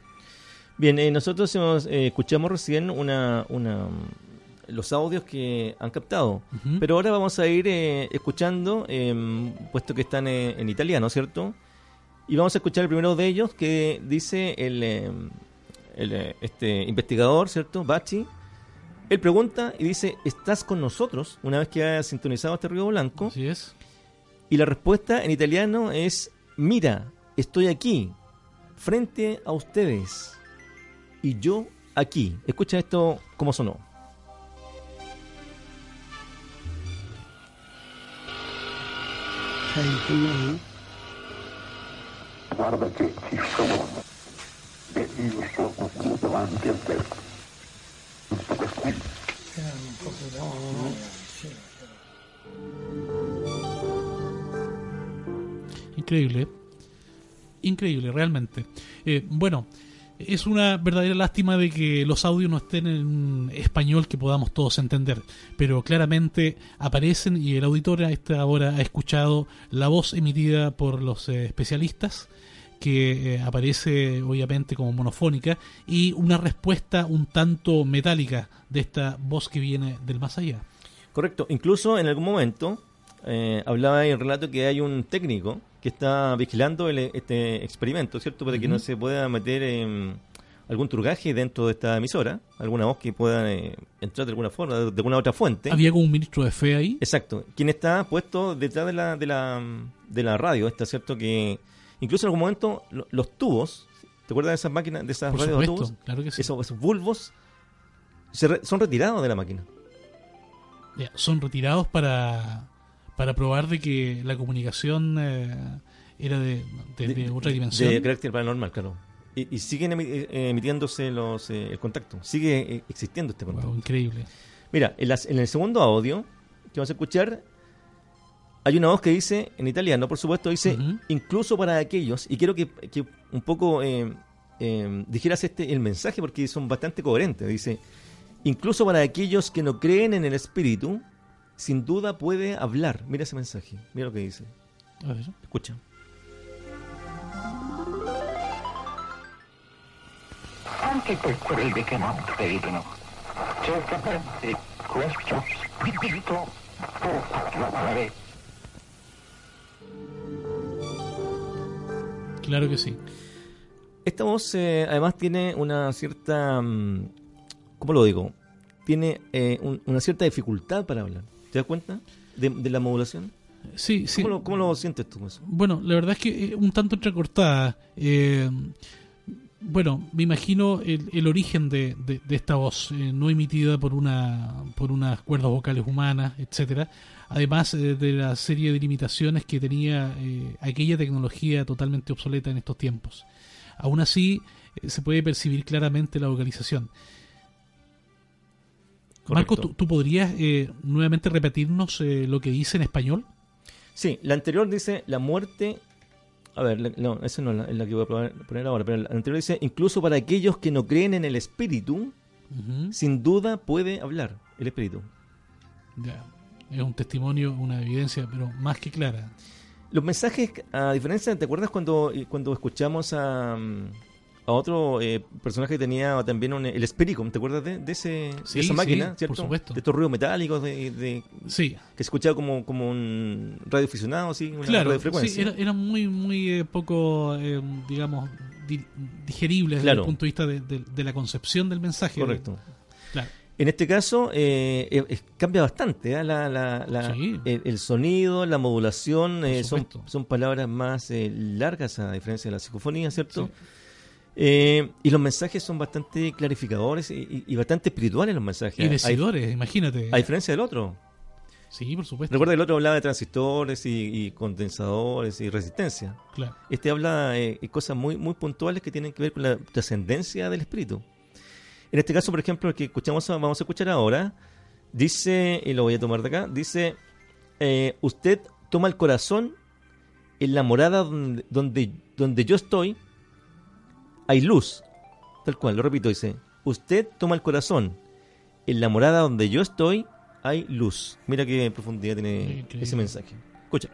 Bien, eh, nosotros hemos, eh, escuchamos recién una, una, mm, los audios que han captado, pero ahora vamos a ir eh, escuchando, em, puesto que están eh, en italiano, ¿cierto? Y vamos a escuchar el primero de ellos que dice el, em, el, eh, este investigador, ¿cierto? Bachi. Él pregunta y dice, ¿estás con nosotros? Una vez que ha sintonizado este ruido blanco. Así es. Y la respuesta en italiano es, mira, estoy aquí, frente a ustedes. Y yo aquí. Escucha esto cómo sonó. Sei? Guarda che ci sono. E io sono qui davanti a te. Increíble. Increíble, realmente. Eh, bueno, es una verdadera lástima de que los audios no estén en español que podamos todos entender, pero claramente aparecen y el auditor a esta hora ha escuchado la voz emitida por los eh, especialistas que eh, aparece obviamente como monofónica y una respuesta un tanto metálica de esta voz que viene del más allá. Correcto. Incluso en algún momento eh, hablaba en el relato que hay un técnico que está vigilando el- este experimento, ¿cierto? Para que no se pueda meter algún trucaje dentro de esta emisora, alguna voz que pueda eh, entrar de alguna forma, de, de alguna otra fuente. Había como un ministro de fe ahí. Exacto. Quien está puesto detrás de la, de la, de la radio, está cierto que incluso en algún momento lo- los tubos, ¿te acuerdas de esas máquinas, de esas Por radios de supuesto, tubos? claro que sí. Esos, esos bulbos se re- son retirados de la máquina. Ya, son retirados para, para probar de que la comunicación eh, era de, de- de otra dimensión. De carácter paranormal, claro. Y, y siguen eh, emitiéndose los, eh, el contacto. Sigue eh, existiendo este contacto. Wow, increíble. Mira, en, las- en el segundo audio que vamos a escuchar, hay una voz que dice, en italiano, por supuesto, dice, incluso para aquellos, y quiero que, que un poco eh, eh, dijeras este el mensaje porque son bastante coherentes. Dice, incluso para aquellos que no creen en el espíritu, sin duda puede hablar. Mira ese mensaje, mira lo que dice. A ver. Escucha. Anche per quelli che non credono. Certamente questo spirito può parlare. Claro que sí. Esta voz eh, además tiene una cierta, mm, ¿cómo lo digo? Tiene eh, un- una cierta dificultad para hablar. ¿Te das cuenta de, de la modulación? Sí, sí. ¿Cómo lo, cómo lo sientes tú eso? Bueno, la verdad es que eh, un tanto entrecortada. Eh, bueno, me imagino el, el origen de, de- de esta voz, eh, no emitida por una por unas cuerdas vocales humanas, etcétera. Además eh, de la serie de limitaciones que tenía eh, aquella tecnología totalmente obsoleta en estos tiempos. Aún así, eh, se puede percibir claramente la vocalización. Marco, Correcto. ¿tú, tú podrías nuevamente repetirnos lo que dice en español? Sí, la anterior dice la muerte. A ver, no, esa no es la, es la que voy a poner ahora, pero la anterior dice incluso para aquellos que no creen en el espíritu, sin duda puede hablar el espíritu. Ya, es un testimonio, una evidencia, pero más que clara. Los mensajes, a diferencia, ¿te acuerdas cuando, eh, cuando escuchamos a, mm, a otro eh, personaje que tenía también un- el Espericom? ¿Te acuerdas de, de ese, Sí, de esa sí, máquina? por ¿cierto? supuesto. De estos ruidos metálicos, de, de- Sí. que se escuchaba como, como un radioaficionado, ¿sí? una claro, radiofrecuencia. sí, era, era muy, muy eh, poco, eh, digamos, di- digerible desde Claro. el punto de vista de, de- de la concepción del mensaje. Correcto. Claro. En este caso eh, eh, cambia bastante ¿eh? la, la- la- Sí. el, el sonido, la modulación, eh, son, palabras más eh, largas a diferencia de la psicofonía, ¿cierto? Y los mensajes son bastante clarificadores y, bastante espirituales los mensajes. Y A- decidores, imagínate. A diferencia del otro. Sí, por supuesto. Recuerda que el otro hablaba de transistores y, y condensadores y resistencia. Claro. Este habla eh, de cosas muy, muy puntuales que tienen que ver con la trascendencia del espíritu. En este caso, por ejemplo, el que escuchamos, vamos a escuchar ahora, Dice, y lo voy a tomar de acá, dice, eh, usted toma el corazón en la morada donde, donde, donde yo estoy, hay luz. Tal cual, lo repito, dice, usted toma el corazón en la morada donde yo estoy, hay luz. Mira qué profundidad tiene Increíble. ese mensaje. Escucha.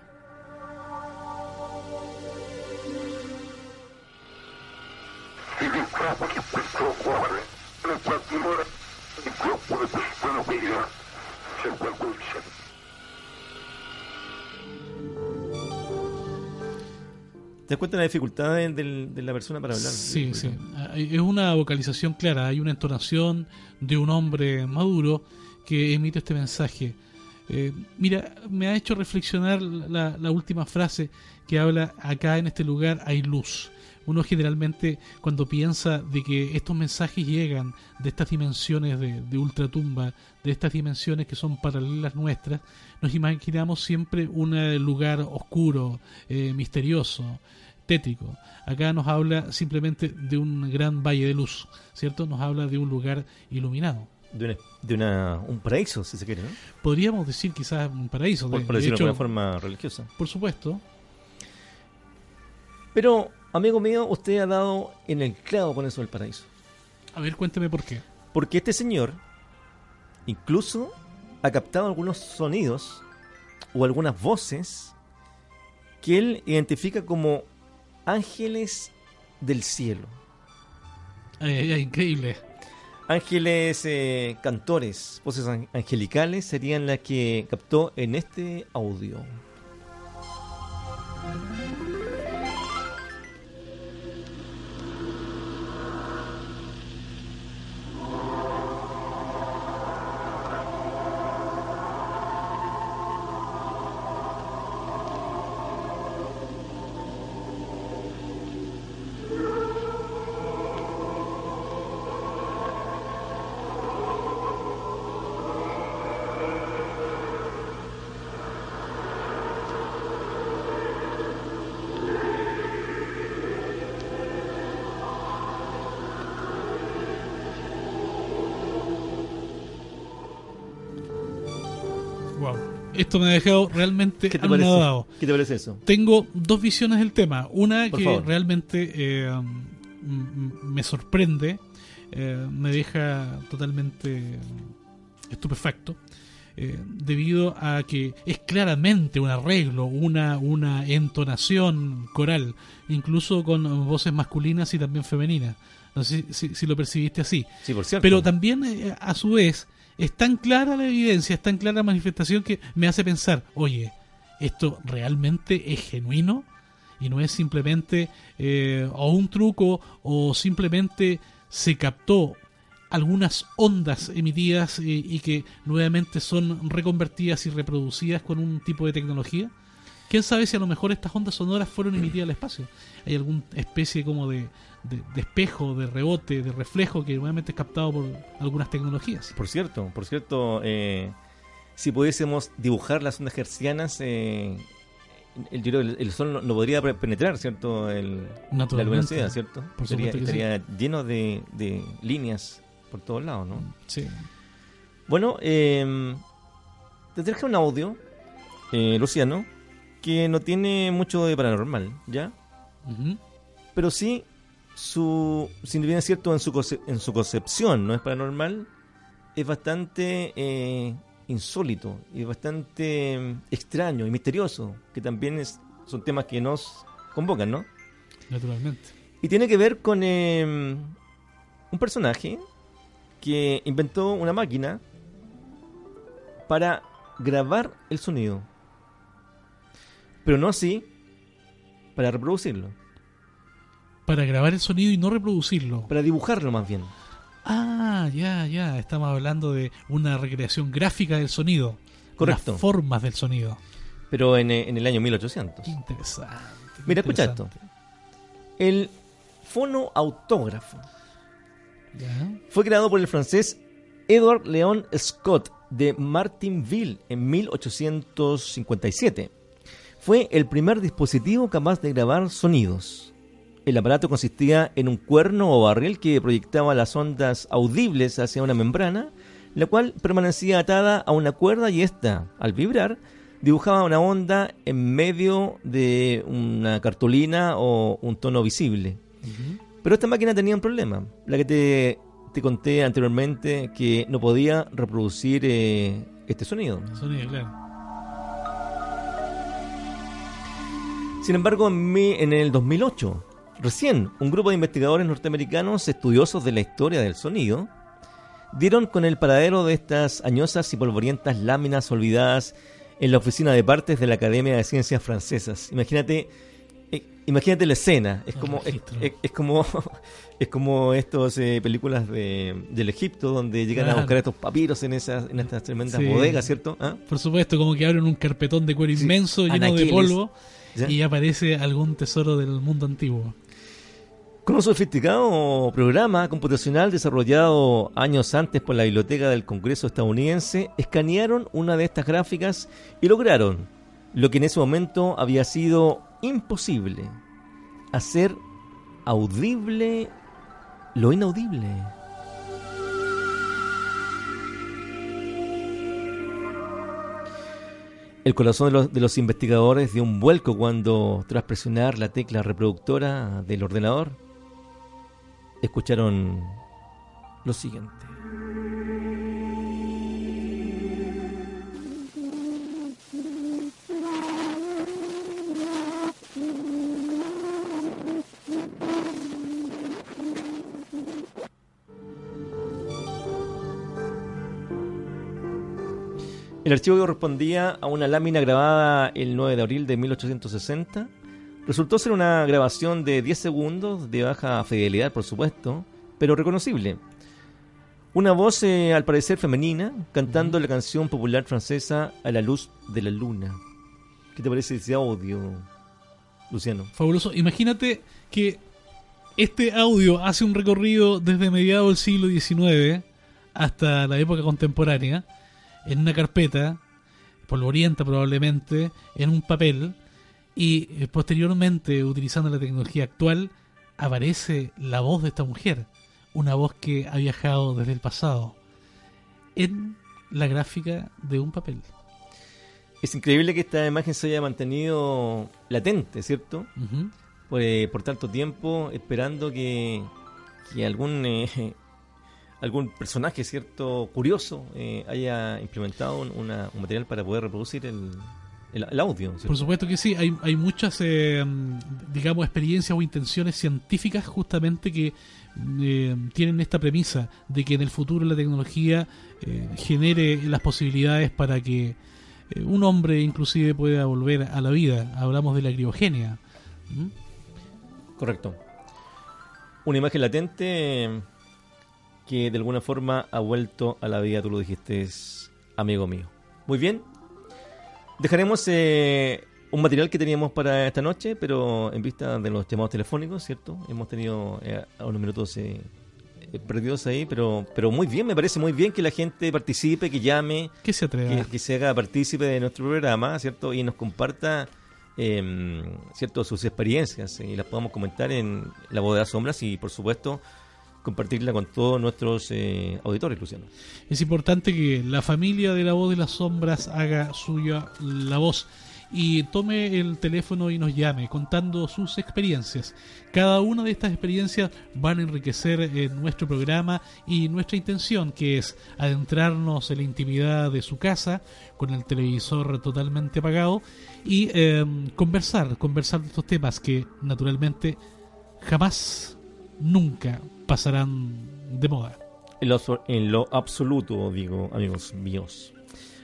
¿Te das cuenta de la dificultad de, la persona para hablar? Sí, sí. Es una vocalización clara, hay una entonación de un hombre maduro que emite este mensaje. Eh, mira, me ha hecho reflexionar la, la última frase que habla acá en este lugar hay luz. Uno generalmente cuando piensa de que estos mensajes llegan de estas dimensiones de, de ultratumba, de estas dimensiones que son paralelas nuestras, nos imaginamos siempre un eh, lugar oscuro, eh, misterioso, tétrico. Acá nos habla simplemente de un gran valle de luz, ¿cierto? Nos habla de un lugar iluminado. De, una- de una, un paraíso, si se quiere, ¿no? Podríamos decir quizás un paraíso. Por, de- por de decirlo de hecho, alguna forma religiosa. Por supuesto. Pero, amigo mío, usted ha dado en el clavo con eso del paraíso. A ver, cuénteme por qué. Porque este señor incluso ha captado algunos sonidos o algunas voces que él identifica como ángeles del cielo. Ay, ay, ay, increíble. Ángeles eh, cantores, voces an- angelicales serían las que captó en este audio. Esto me ha dejado realmente ¿Qué te parece? ¿Qué te parece eso? Tengo dos visiones del tema. Una Por que favor. realmente eh, me sorprende, eh, me deja totalmente estupefacto, eh, debido a que es claramente un arreglo, una, una entonación coral, incluso con voces masculinas y también femeninas. No sé si, si- si lo percibiste así. Sí, por cierto. Pero también, eh, a su vez, es tan clara la evidencia, es tan clara la manifestación que me hace pensar, oye, ¿esto realmente es genuino? Y no es simplemente eh, o un truco o simplemente se captó algunas ondas emitidas y, y que nuevamente son reconvertidas y reproducidas con un tipo de tecnología. ¿Quién sabe si a lo mejor estas ondas sonoras fueron emitidas al espacio? Hay alguna especie como de, de- de espejo, de rebote, de reflejo que nuevamente es captado por algunas tecnologías. Por cierto, por cierto, eh, si pudiésemos dibujar las ondas hercianas, eh, el, yo creo que el, el sol no, no podría penetrar, ¿cierto? El, la luminosidad, ¿cierto? Por estaría lleno de, de líneas por todos lados, ¿no? Sí. Bueno, eh, te traje un audio, eh, Luciano, que no tiene mucho de paranormal, ¿ya? Pero sí, su, si bien es cierto en su, conce- en su concepción no es paranormal, es bastante eh, insólito y bastante eh, extraño y misterioso, que también es, son temas que nos convocan, ¿no? Naturalmente. Y tiene que ver con eh, un personaje que inventó una máquina para grabar el sonido. Pero no así para reproducirlo. Para grabar el sonido y no reproducirlo. Para dibujarlo más bien. Ah, ya, ya. Estamos hablando de una recreación gráfica del sonido. Correcto. Las formas del sonido. Pero en, eh, en el año 1800. Qué interesante. qué Mira, escucha esto. El fonoautógrafo Ya. fue creado por el francés Edward Leon Scott de Martinville en 1857. Fue el primer dispositivo capaz de grabar sonidos. El aparato consistía en un cuerno o barril que proyectaba las ondas audibles hacia una membrana, la cual permanecía atada a una cuerda y esta, al vibrar, dibujaba una onda en medio de una cartulina o un tono visible. Pero esta máquina tenía un problema, la que te, te conté anteriormente, que no podía reproducir eh, este sonido. Sonido, claro. Sin embargo, en, mi- en el 2008, recién un grupo de investigadores norteamericanos estudiosos de la historia del sonido dieron con el paradero de estas añosas y polvorientas láminas olvidadas en la oficina de partes de la Academia de Ciencias Francesas. Imagínate, eh, imagínate la escena. Es como, es, es- es como, *laughs* es como estas eh, películas de, del Egipto donde llegan a buscar estos papiros en esas, en estas tremendas Sí. bodegas, ¿cierto? ¿Ah? Por supuesto, como que abren un carpetón de cuero inmenso lleno de polvo ¿Ya? y aparece algún tesoro del mundo antiguo. Con un sofisticado programa computacional desarrollado años antes por la Biblioteca del Congreso estadounidense, escanearon una de estas gráficas y lograron lo que en ese momento había sido imposible, hacer audible lo inaudible. El corazón de los, de los investigadores dio un vuelco cuando, tras presionar la tecla reproductora del ordenador, escucharon lo siguiente. El archivo que correspondía a una lámina grabada el 9 de abril de 1860 resultó ser una grabación de 10 segundos, de baja fidelidad, por supuesto, pero reconocible. Una voz, eh, al parecer femenina, cantando la canción popular francesa A la luz de la luna. ¿Qué te parece ese audio, Luciano? Fabuloso. Imagínate que este audio hace un recorrido desde mediados del siglo XIX hasta la época contemporánea en una carpeta, polvorienta probablemente, en un papel, y eh, posteriormente, utilizando la tecnología actual, aparece la voz de esta mujer, una voz que ha viajado desde el pasado, en la gráfica de un papel. Es increíble que esta imagen se haya mantenido latente, ¿cierto? Por, eh, por tanto tiempo, esperando que, que algún eh, algún personaje, ¿cierto? Curioso eh, haya implementado un, una- un material para poder reproducir el, el, el audio. ¿cierto? Por supuesto que sí, hay, hay muchas, eh, digamos, experiencias o intenciones científicas justamente que eh, tienen esta premisa de que en el futuro la tecnología eh, genere las posibilidades para que un hombre inclusive pueda volver a la vida. Hablamos de la criogenia. ¿Mm? Correcto. Una imagen latente que de alguna forma ha vuelto a la vida, tú lo dijiste, es amigo mío. Muy bien. Dejaremos eh, un material que teníamos para esta noche, pero en vista de los llamados telefónicos, ¿cierto? Hemos tenido eh, unos minutos eh, eh, perdidos ahí, pero, pero muy bien, me parece muy bien que la gente participe, que llame, Que se atreva. que, que se haga partícipe de nuestro programa, ¿cierto? Y nos comparta, eh, ¿cierto? Sus experiencias eh, y las podamos comentar en La Voz de las Sombras y, por supuesto, compartirla con todos nuestros eh, auditores, Luciano. Es importante que la familia de la voz de las sombras haga suya la voz y tome el teléfono y nos llame contando sus experiencias. Cada una de estas experiencias van a enriquecer eh, nuestro programa y nuestra intención que es adentrarnos en la intimidad de su casa con el televisor totalmente apagado y eh, conversar, conversar de estos temas que naturalmente jamás, nunca pasarán de moda. En lo, en lo absoluto, digo, amigos míos.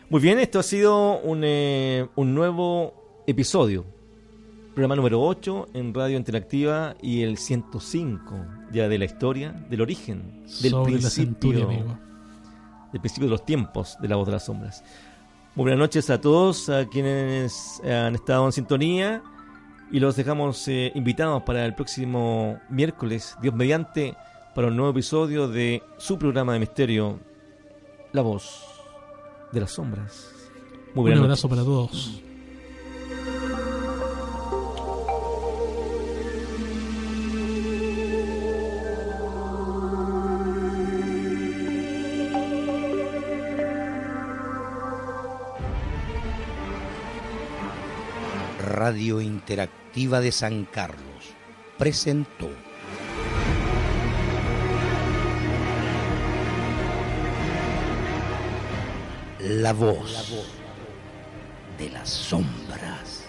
Muy bien, esto ha sido un, eh, un nuevo episodio. Programa número 8 en Radio Interactiva y el 105 ya de la historia, del origen, del Sobre la principio, centuria, amigo. del principio de los tiempos de la voz de las sombras. Muy buenas noches a todos, a quienes han estado en sintonía y los dejamos eh, invitados para el próximo miércoles, Dios mediante, para un nuevo episodio de su programa de misterio, La Voz de las Sombras. Muy Un abrazo noches. para todos. Radio Interactiva de San Carlos presentó La voz de las sombras.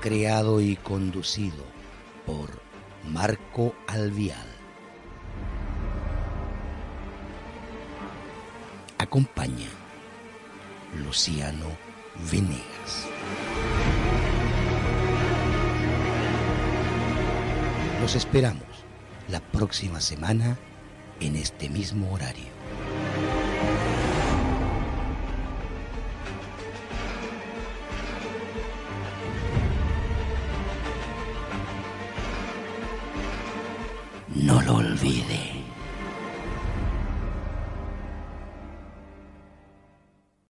Creado y conducido por Marco Alvial. Acompaña Luciano Venegas. Los esperamos la próxima semana en este mismo horario.